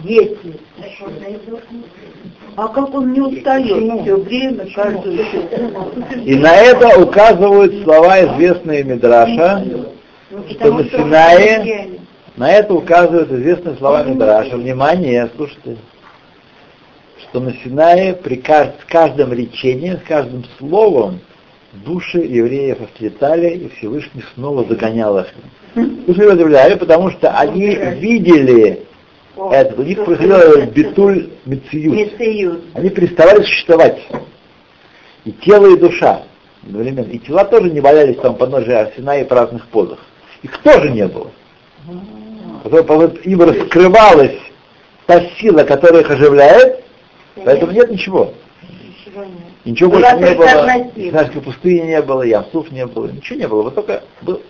Если. А как он не устает Почему? все время, каждую? И на это указывают слова известные Мидраша, Что на что он Синае- на это указывают известные слова Мидраша. Внимание, слушайте, что на Синае при каждым речением, с каждым словом души евреев отлетали, и Всевышний снова загонял их. Души удивляли, потому что они видели это, у них происходило битуль мециют. Они переставали существовать. И тело, и душа одновременно. И тела тоже не валялись там под ножи Арсена и в разных позах. Их тоже не было. Им раскрывалась та сила, которая их оживляет, поэтому нет ничего. Ничего больше не было. Синайской пустыни не было, Ямсуф не было, ничего не было. Вот только был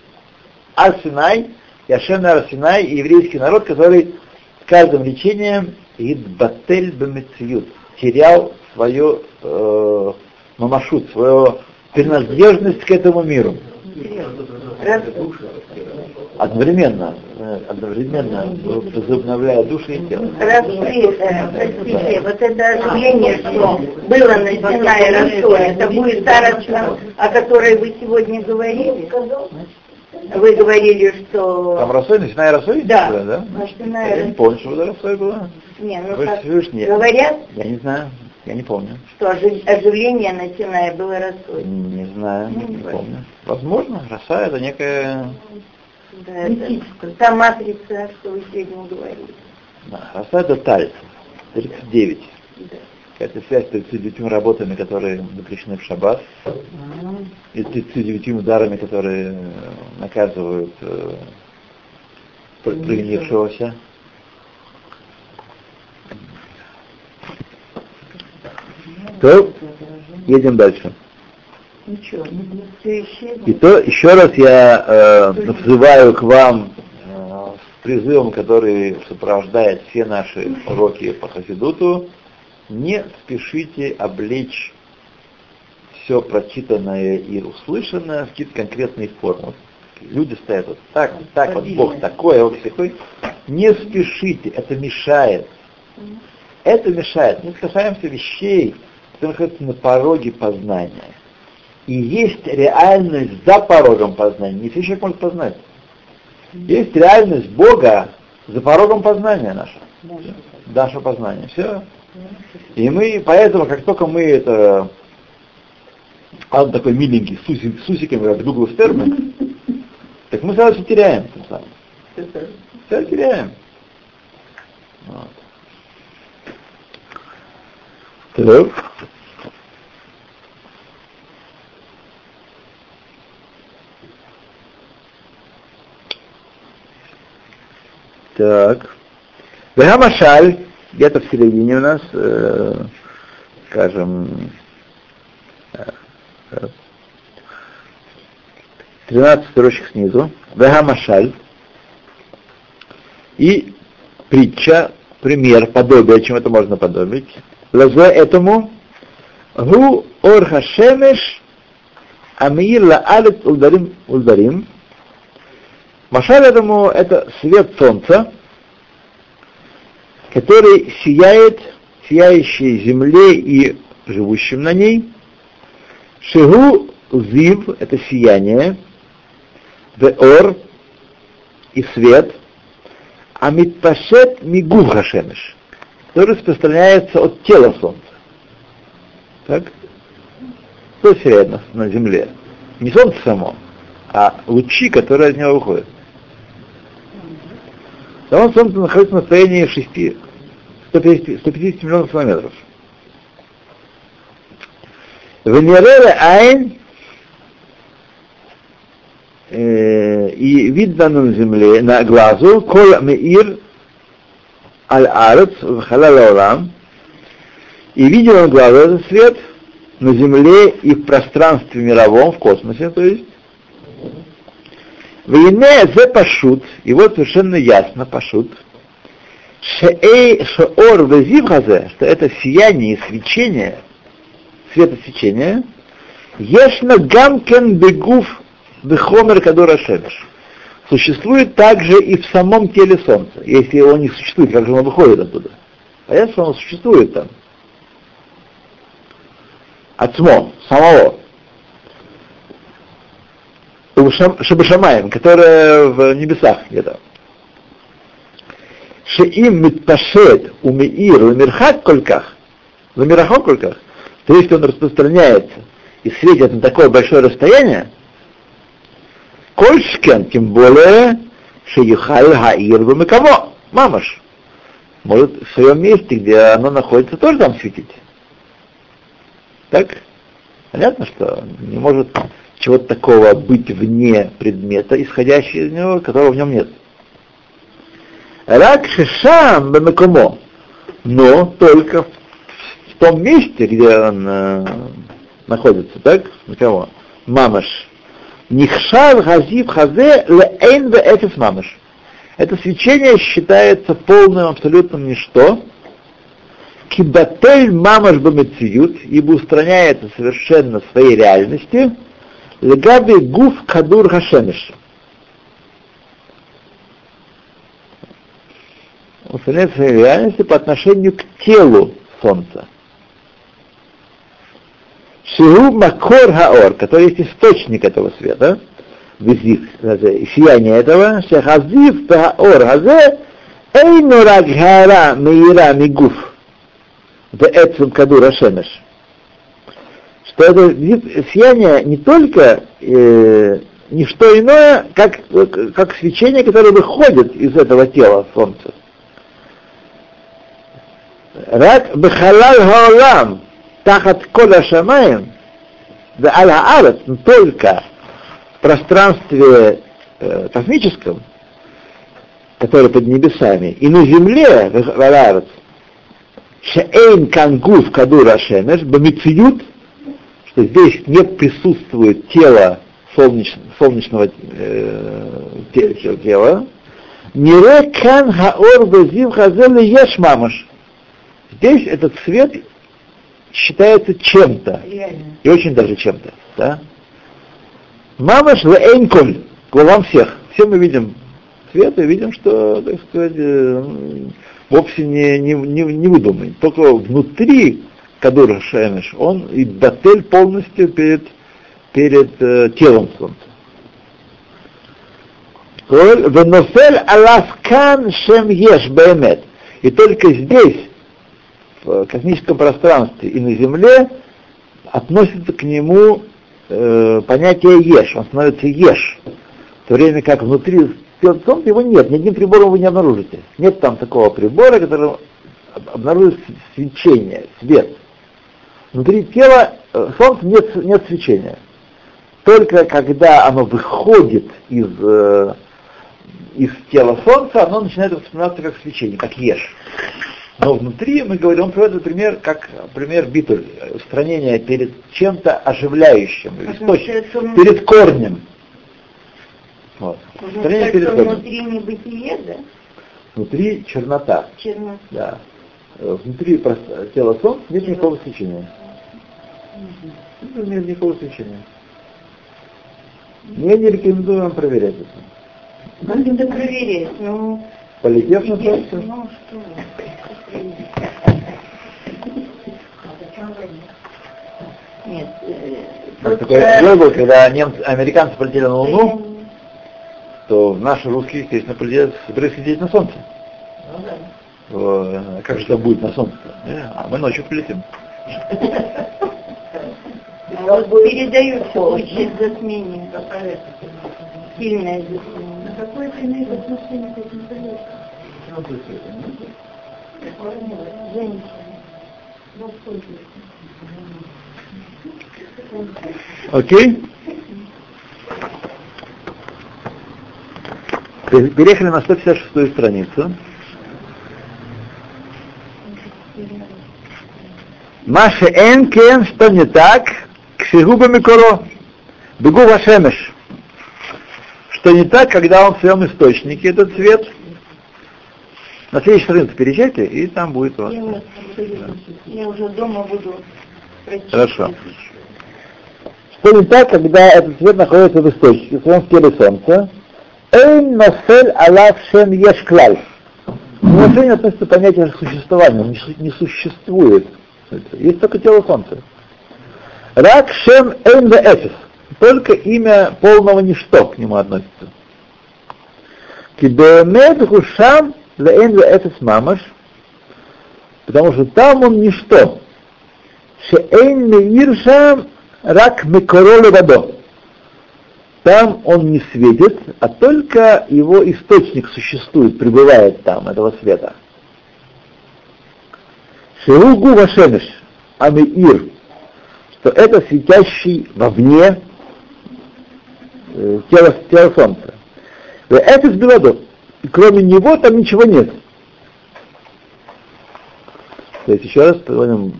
Арсинай, Яшена Арсинай и еврейский народ, который с каждым лечением Идбатель Бемециют терял свою э, мамашут, свою принадлежность к этому миру. Одновременно, э, одновременно возобновляя души и тело. Раскры- э, простите, вот это оживление, что было на Синае Расоле, это будет та Раса, о которой вы сегодня говорили? Вы говорили, Там что... Росой, начиная Росой? Да. Было, да? На Синае Я не помню, что это Росой было. Не, ну Вы как Всевышний. говорят, Я не знаю, я не помню. что ожи- оживление на Синае было Расоле. Не знаю, Ну, не не помню. Возможно, роса это некая... Да, это та матрица, что вы сегодня говорили. Да, это таль, 39. Да. Это связь с 39 работами, которые запрещены в шаббат, и 39 ударами, которые э, наказывают э, пр- провинившегося. То едем дальше. Ничего. И то еще раз я э, взываю к вам э, призывом, который сопровождает все наши уроки по Хасидуту, не спешите облечь все прочитанное и услышанное в какие-то конкретные формы. Люди стоят вот так, вот так, вот Бог такой, а вот такой. Не спешите, это мешает. Это мешает. Мы касаемся вещей, которые находятся на пороге познания. И есть реальность за порогом познания. Не все человек может познать. Есть реальность Бога за порогом познания нашего. Наше познание. Все. И мы, поэтому, как только мы это... А он такой миленький, с, усик, с усиками, как Дуглас Стерн, так мы сразу все теряем. тем самым. Все теряем. Вот. Так. Так. Вегамашаль, где-то в середине у нас, э, скажем, э, э, 13 строчек снизу. Вегамашаль. И притча, пример, подобие, чем это можно подобить. Лазе этому Гу ор хашемеш амир ла алет улдарим улдарим. Машаль этому это свет солнца, который сияет сияющей земле и живущим на ней. Шигу зив — это сияние, веор и свет, а митпашет мигув хашемеш, который распространяется от тела солнца. Так? Что сияет на, на земле? Не солнце само, а лучи, которые от него выходят. Само солнце находится на расстоянии 6, 150, 150 миллионов километров. Венерере Айн э, и видно на земле, на глазу, кол меир аль арец в халал орам, и видел он глазу этот свет, на Земле и в пространстве мировом, в космосе, то есть. Войне зе пашут, и вот совершенно ясно, пашут, шеэй шеор везивхазе, что это сияние и свечение, светосвечение, ешна гамкен бегув бехомер кадура шемеш. Существует также и в самом теле Солнца. Если его не существует, как же оно выходит оттуда? Понятно, что оно существует там. Отсмо, самого. Шабашамаем, которая в небесах где-то. Шеим митпашет умеир умирхат кольках, в мирахом кольках, то есть он распространяется и светит на такое большое расстояние, Кольшкен, тем более, Шеюхаль Хаир кого? Мамаш. Может в своем месте, где оно находится, тоже там светить. Так? Понятно, что не может чего-то такого быть вне предмета, исходящего из него, которого в нем нет. Рак шишам бемекомо, но только в, том месте, где он э, находится, так? На кого? Мамаш. Нихшав газив хазе леэйн эфис мамаш. Это свечение считается полным абсолютным ничто. Кибатель мамаш бамециют, ибо устраняется совершенно своей реальности. Легаби гуф кадур хашемиш. Своей реальности по отношению к телу Солнца. Шигу Макор Хаор, который есть источник этого света, сияние этого, Шехазив Хаор Хазе, Эйну Рагхара Меира Мигуф, Веэцум Кадура Шемеш. Что это сияние не только э, не что иное, как, как свечение, которое выходит из этого тела Солнца. Рак Бехалал Хаолам, тахат коля шамаем, да аля но только в пространстве э, космическом, которое под небесами, и на земле, в шеэйн кангуф кадура шемеш, бамициют, что здесь не присутствует тело солнеч, солнечного э, тела, Мире кан хаор вазив хазел еш мамаш. Здесь этот свет считается чем-то. И очень даже чем-то. Да? Мамаш в эйнколь, главам всех. Все мы видим свет и видим, что, так сказать, э, вовсе не, не, не, не выдуман. Только внутри Кадура Шемеш, он и батель полностью перед, перед э, телом Солнца. Веносель аласкан шем еш бемет. И только здесь в космическом пространстве и на Земле относится к нему э, понятие еш, он становится еш, в то время как внутри Солнца его нет, ни одним прибором вы не обнаружите. Нет там такого прибора, который обнаружит свечение, свет. Внутри тела э, Солнца нет, нет свечения. Только когда оно выходит из, э, из тела Солнца, оно начинает восприниматься как свечение, как ешь. Но внутри мы говорим, он приводит пример, как пример битуль, устранение перед чем-то оживляющим, источником, перед корнем. Вот. Устранение перед корнем. Внутри небытие, да? Внутри чернота. Чернота. Да. Внутри тела солнца нет никакого свечения. Нет никакого свечения. Я не рекомендую вам проверять это. Надо проверять, ну... Полетев на солнце? Ну, что Нет. Как такое дело было, когда немцы, американцы полетели на Луну, то наши русские, естественно, полетели, собирались лететь на Солнце. Ну, да. Как же это будет на Солнце? Э, а мы ночью полетим. Вот передают случай затмения. Сильное затмение. На какое это имеет отношение к этим Женщина. Окей? Переехали на 156 страницу. Маша Энкен, что не так, к Шигуба Микоро, Бегу Вашемеш. Что не так, когда он в своем источнике, этот цвет. На следующей странице переезжайте, и там будет у вас. Я, вот, я уже дома буду прочитать. Хорошо. Что не так, когда этот цвет находится в источнике, в своем теле солнца? Эйн носель алав шем ешклаль. Уважение относится к понятию существования, не существует. Есть только тело солнца. Рак шем эйн эфис. Только имя полного ничто к нему относится. Кибеемед гушам ве эфис мамаш. Потому что там он ничто. Шеэйн меир шам рак микороле водо. Там он не светит, а только его источник существует, пребывает там, этого света. Шеругу вашемеш, амеир, что это светящий вовне э, тело, тело солнца. Это с и кроме него там ничего нет. То есть еще раз приводим,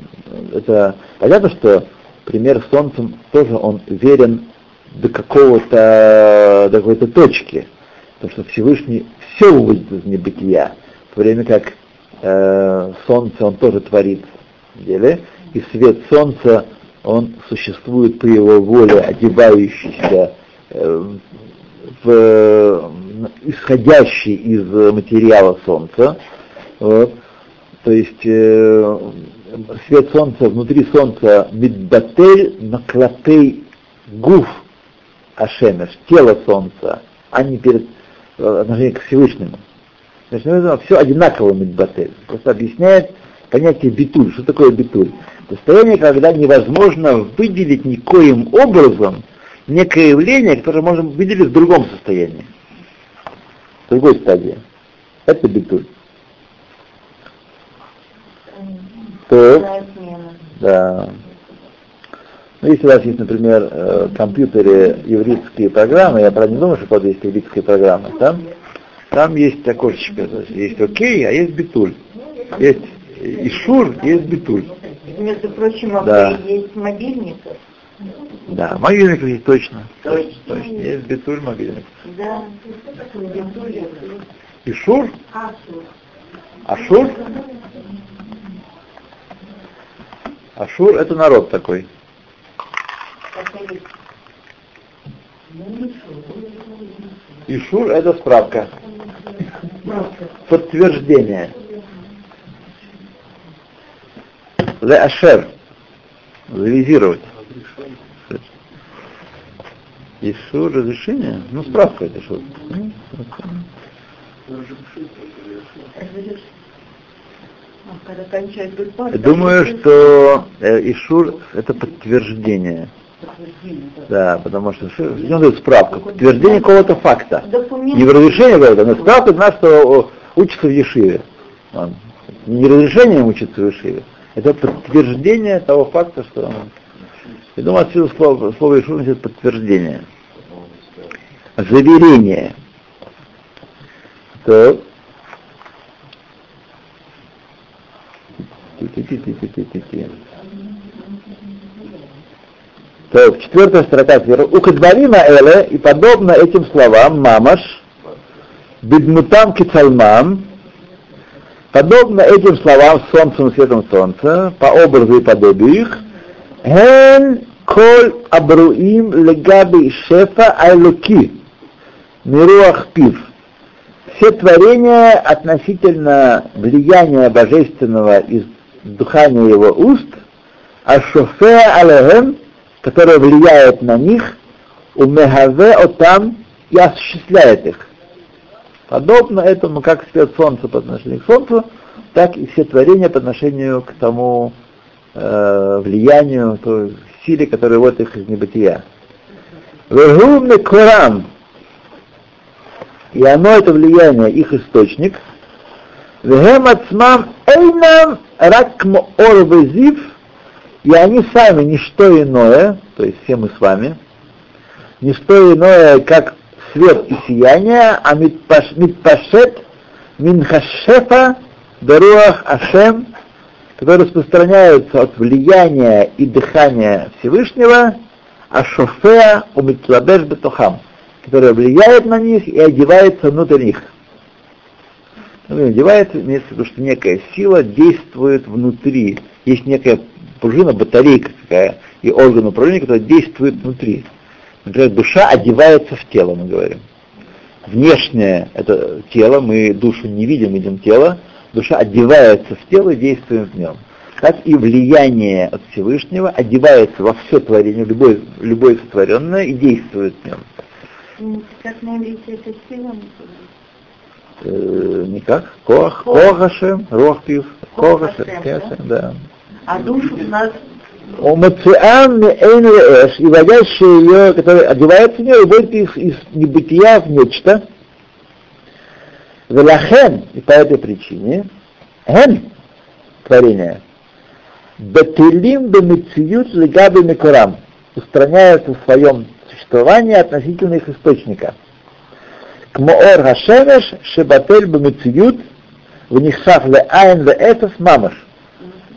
это понятно, что пример с солнцем тоже он верен до какого-то, до какой-то точки. Потому что Всевышний все выводит из небытия, в то время как э, солнце он тоже творит в деле, и свет солнца он существует по его воле, одевающийся э, в, исходящий из материала солнца. Вот. То есть э, свет солнца, внутри солнца мидбатель наклатей гуф ашемеш, тело солнца, а не перед э, отношением к Всевышнему. Значит, все одинаково мидбатель. Просто объясняет понятие битуль. Что такое битуль? Состояние, когда невозможно выделить никоим образом некое явление, которое можем выделить в другом состоянии, в другой стадии. Это битуль. То, да. Ну, если у вас есть, например, э, в компьютере еврейские программы, я правда не думаю, что правда есть еврейские программы, там, там есть окошечко, есть окей, а есть битуль. Есть ишур, есть битуль. Между прочим, а Да. есть мобильников. Да, мобильник есть точно. Точно. Точно. Есть битуль мобильник. Да. Ишур? Ашур? Ашур это народ такой. Ишур это справка. Подтверждение. Ле ашер. Завизировать. Ишур разрешение? Ну, справка это что? А, Думаю, что э, Ишур это подтверждение. Да, потому что ну, это справка, подтверждение какого-то факта. Не в разрешение говорят, но справка знает, что учится в Ешиве. Он Не разрешением учится в Ешиве. Это подтверждение того факта, что. Я думаю, отсюда слово, слово Ишур носит подтверждение. Заверение. Так. Так, четвертая строка. У Кадварина Эле и подобно этим словам мамаш, бедмутам кицальмам, подобно этим словам солнцем и светом солнца, по образу и подобию их, ген коль абруим легаби шефа айлуки, мируах пив. Все творения относительно влияния божественного из дыхания его уст, а шофе алехем, которое влияет на них, умехаве отам и осуществляет их. Подобно этому, как свет солнца по отношению к солнцу, так и все творения по отношению к тому э, влиянию, той силе, которая вот их из небытия. Вегу мекорам, и оно, это влияние, их источник, вегем ацмам эйнам ракмо орвезив, и они сами не что иное, то есть все мы с вами, не что иное, как свет и сияние, а митпаш- митпашет минхашефа даруах ашем которые распространяются от влияния и дыхания Всевышнего, а шофеа у Митладеш Бетухам, которое влияет на них и одевается внутрь них. Ну, одевается, имеется в виду, что некая сила действует внутри. Есть некая пружина, батарейка такая, и орган управления, который действует внутри. Например, душа одевается в тело, мы говорим. Внешнее это тело, мы душу не видим, видим тело, душа одевается в тело и действует в нем. Так и влияние от Всевышнего одевается во все творение, любое, любое сотворенное и действует в нем. Как на иврите это сила Э, никак. Кох, Кохашем, Рохпив, Кохашем, да. А душу у нас эш, и водящая ее, которая одевается в нее, и вводит их из небытия в нечто. Велахен, и по этой причине, эн, творение, бетелим бемециют легаби микурам, устраняются в своем существовании относительно их источника. Кмоор хашемеш шебатель бемециют в нихсав ле айн ле эфес мамаш.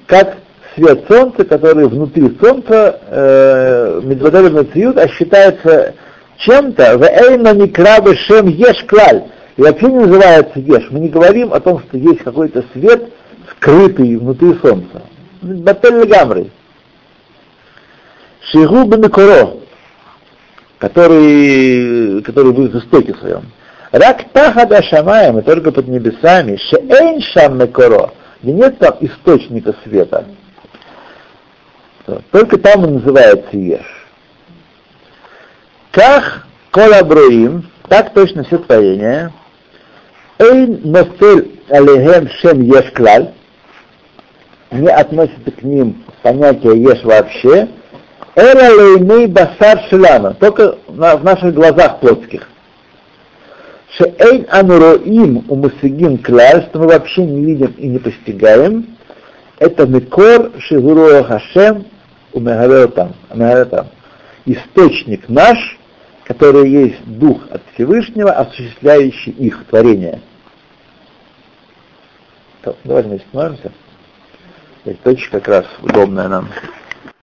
Как свет солнца, который внутри солнца, э, Медвадель Мациют, а считается чем-то, в Эйна Никрабы Шем Еш Клаль, и вообще не называется Еш. Мы не говорим о том, что есть какой-то свет, скрытый внутри солнца. Батель Гамры. Шигу Бенекоро, который, который в истоке своем. Рак Тахада Шамаем, и только под небесами, Шеэйн Шам Мекоро, где нет там источника света. Только там он называется Еш. Как колабруим, так точно все творения, Эйн носель алехем шем еш клаль, не относится к ним понятие еш вообще, эра лейней басар шелана, только в наших глазах плотских. Шеэйн ануроим умусигим клаль, что мы вообще не видим и не постигаем, это микор шигуруа хашем умегаветам, источник наш, который есть Дух от Всевышнего, осуществляющий их творение. Давайте мы остановимся. Точка как раз удобная нам.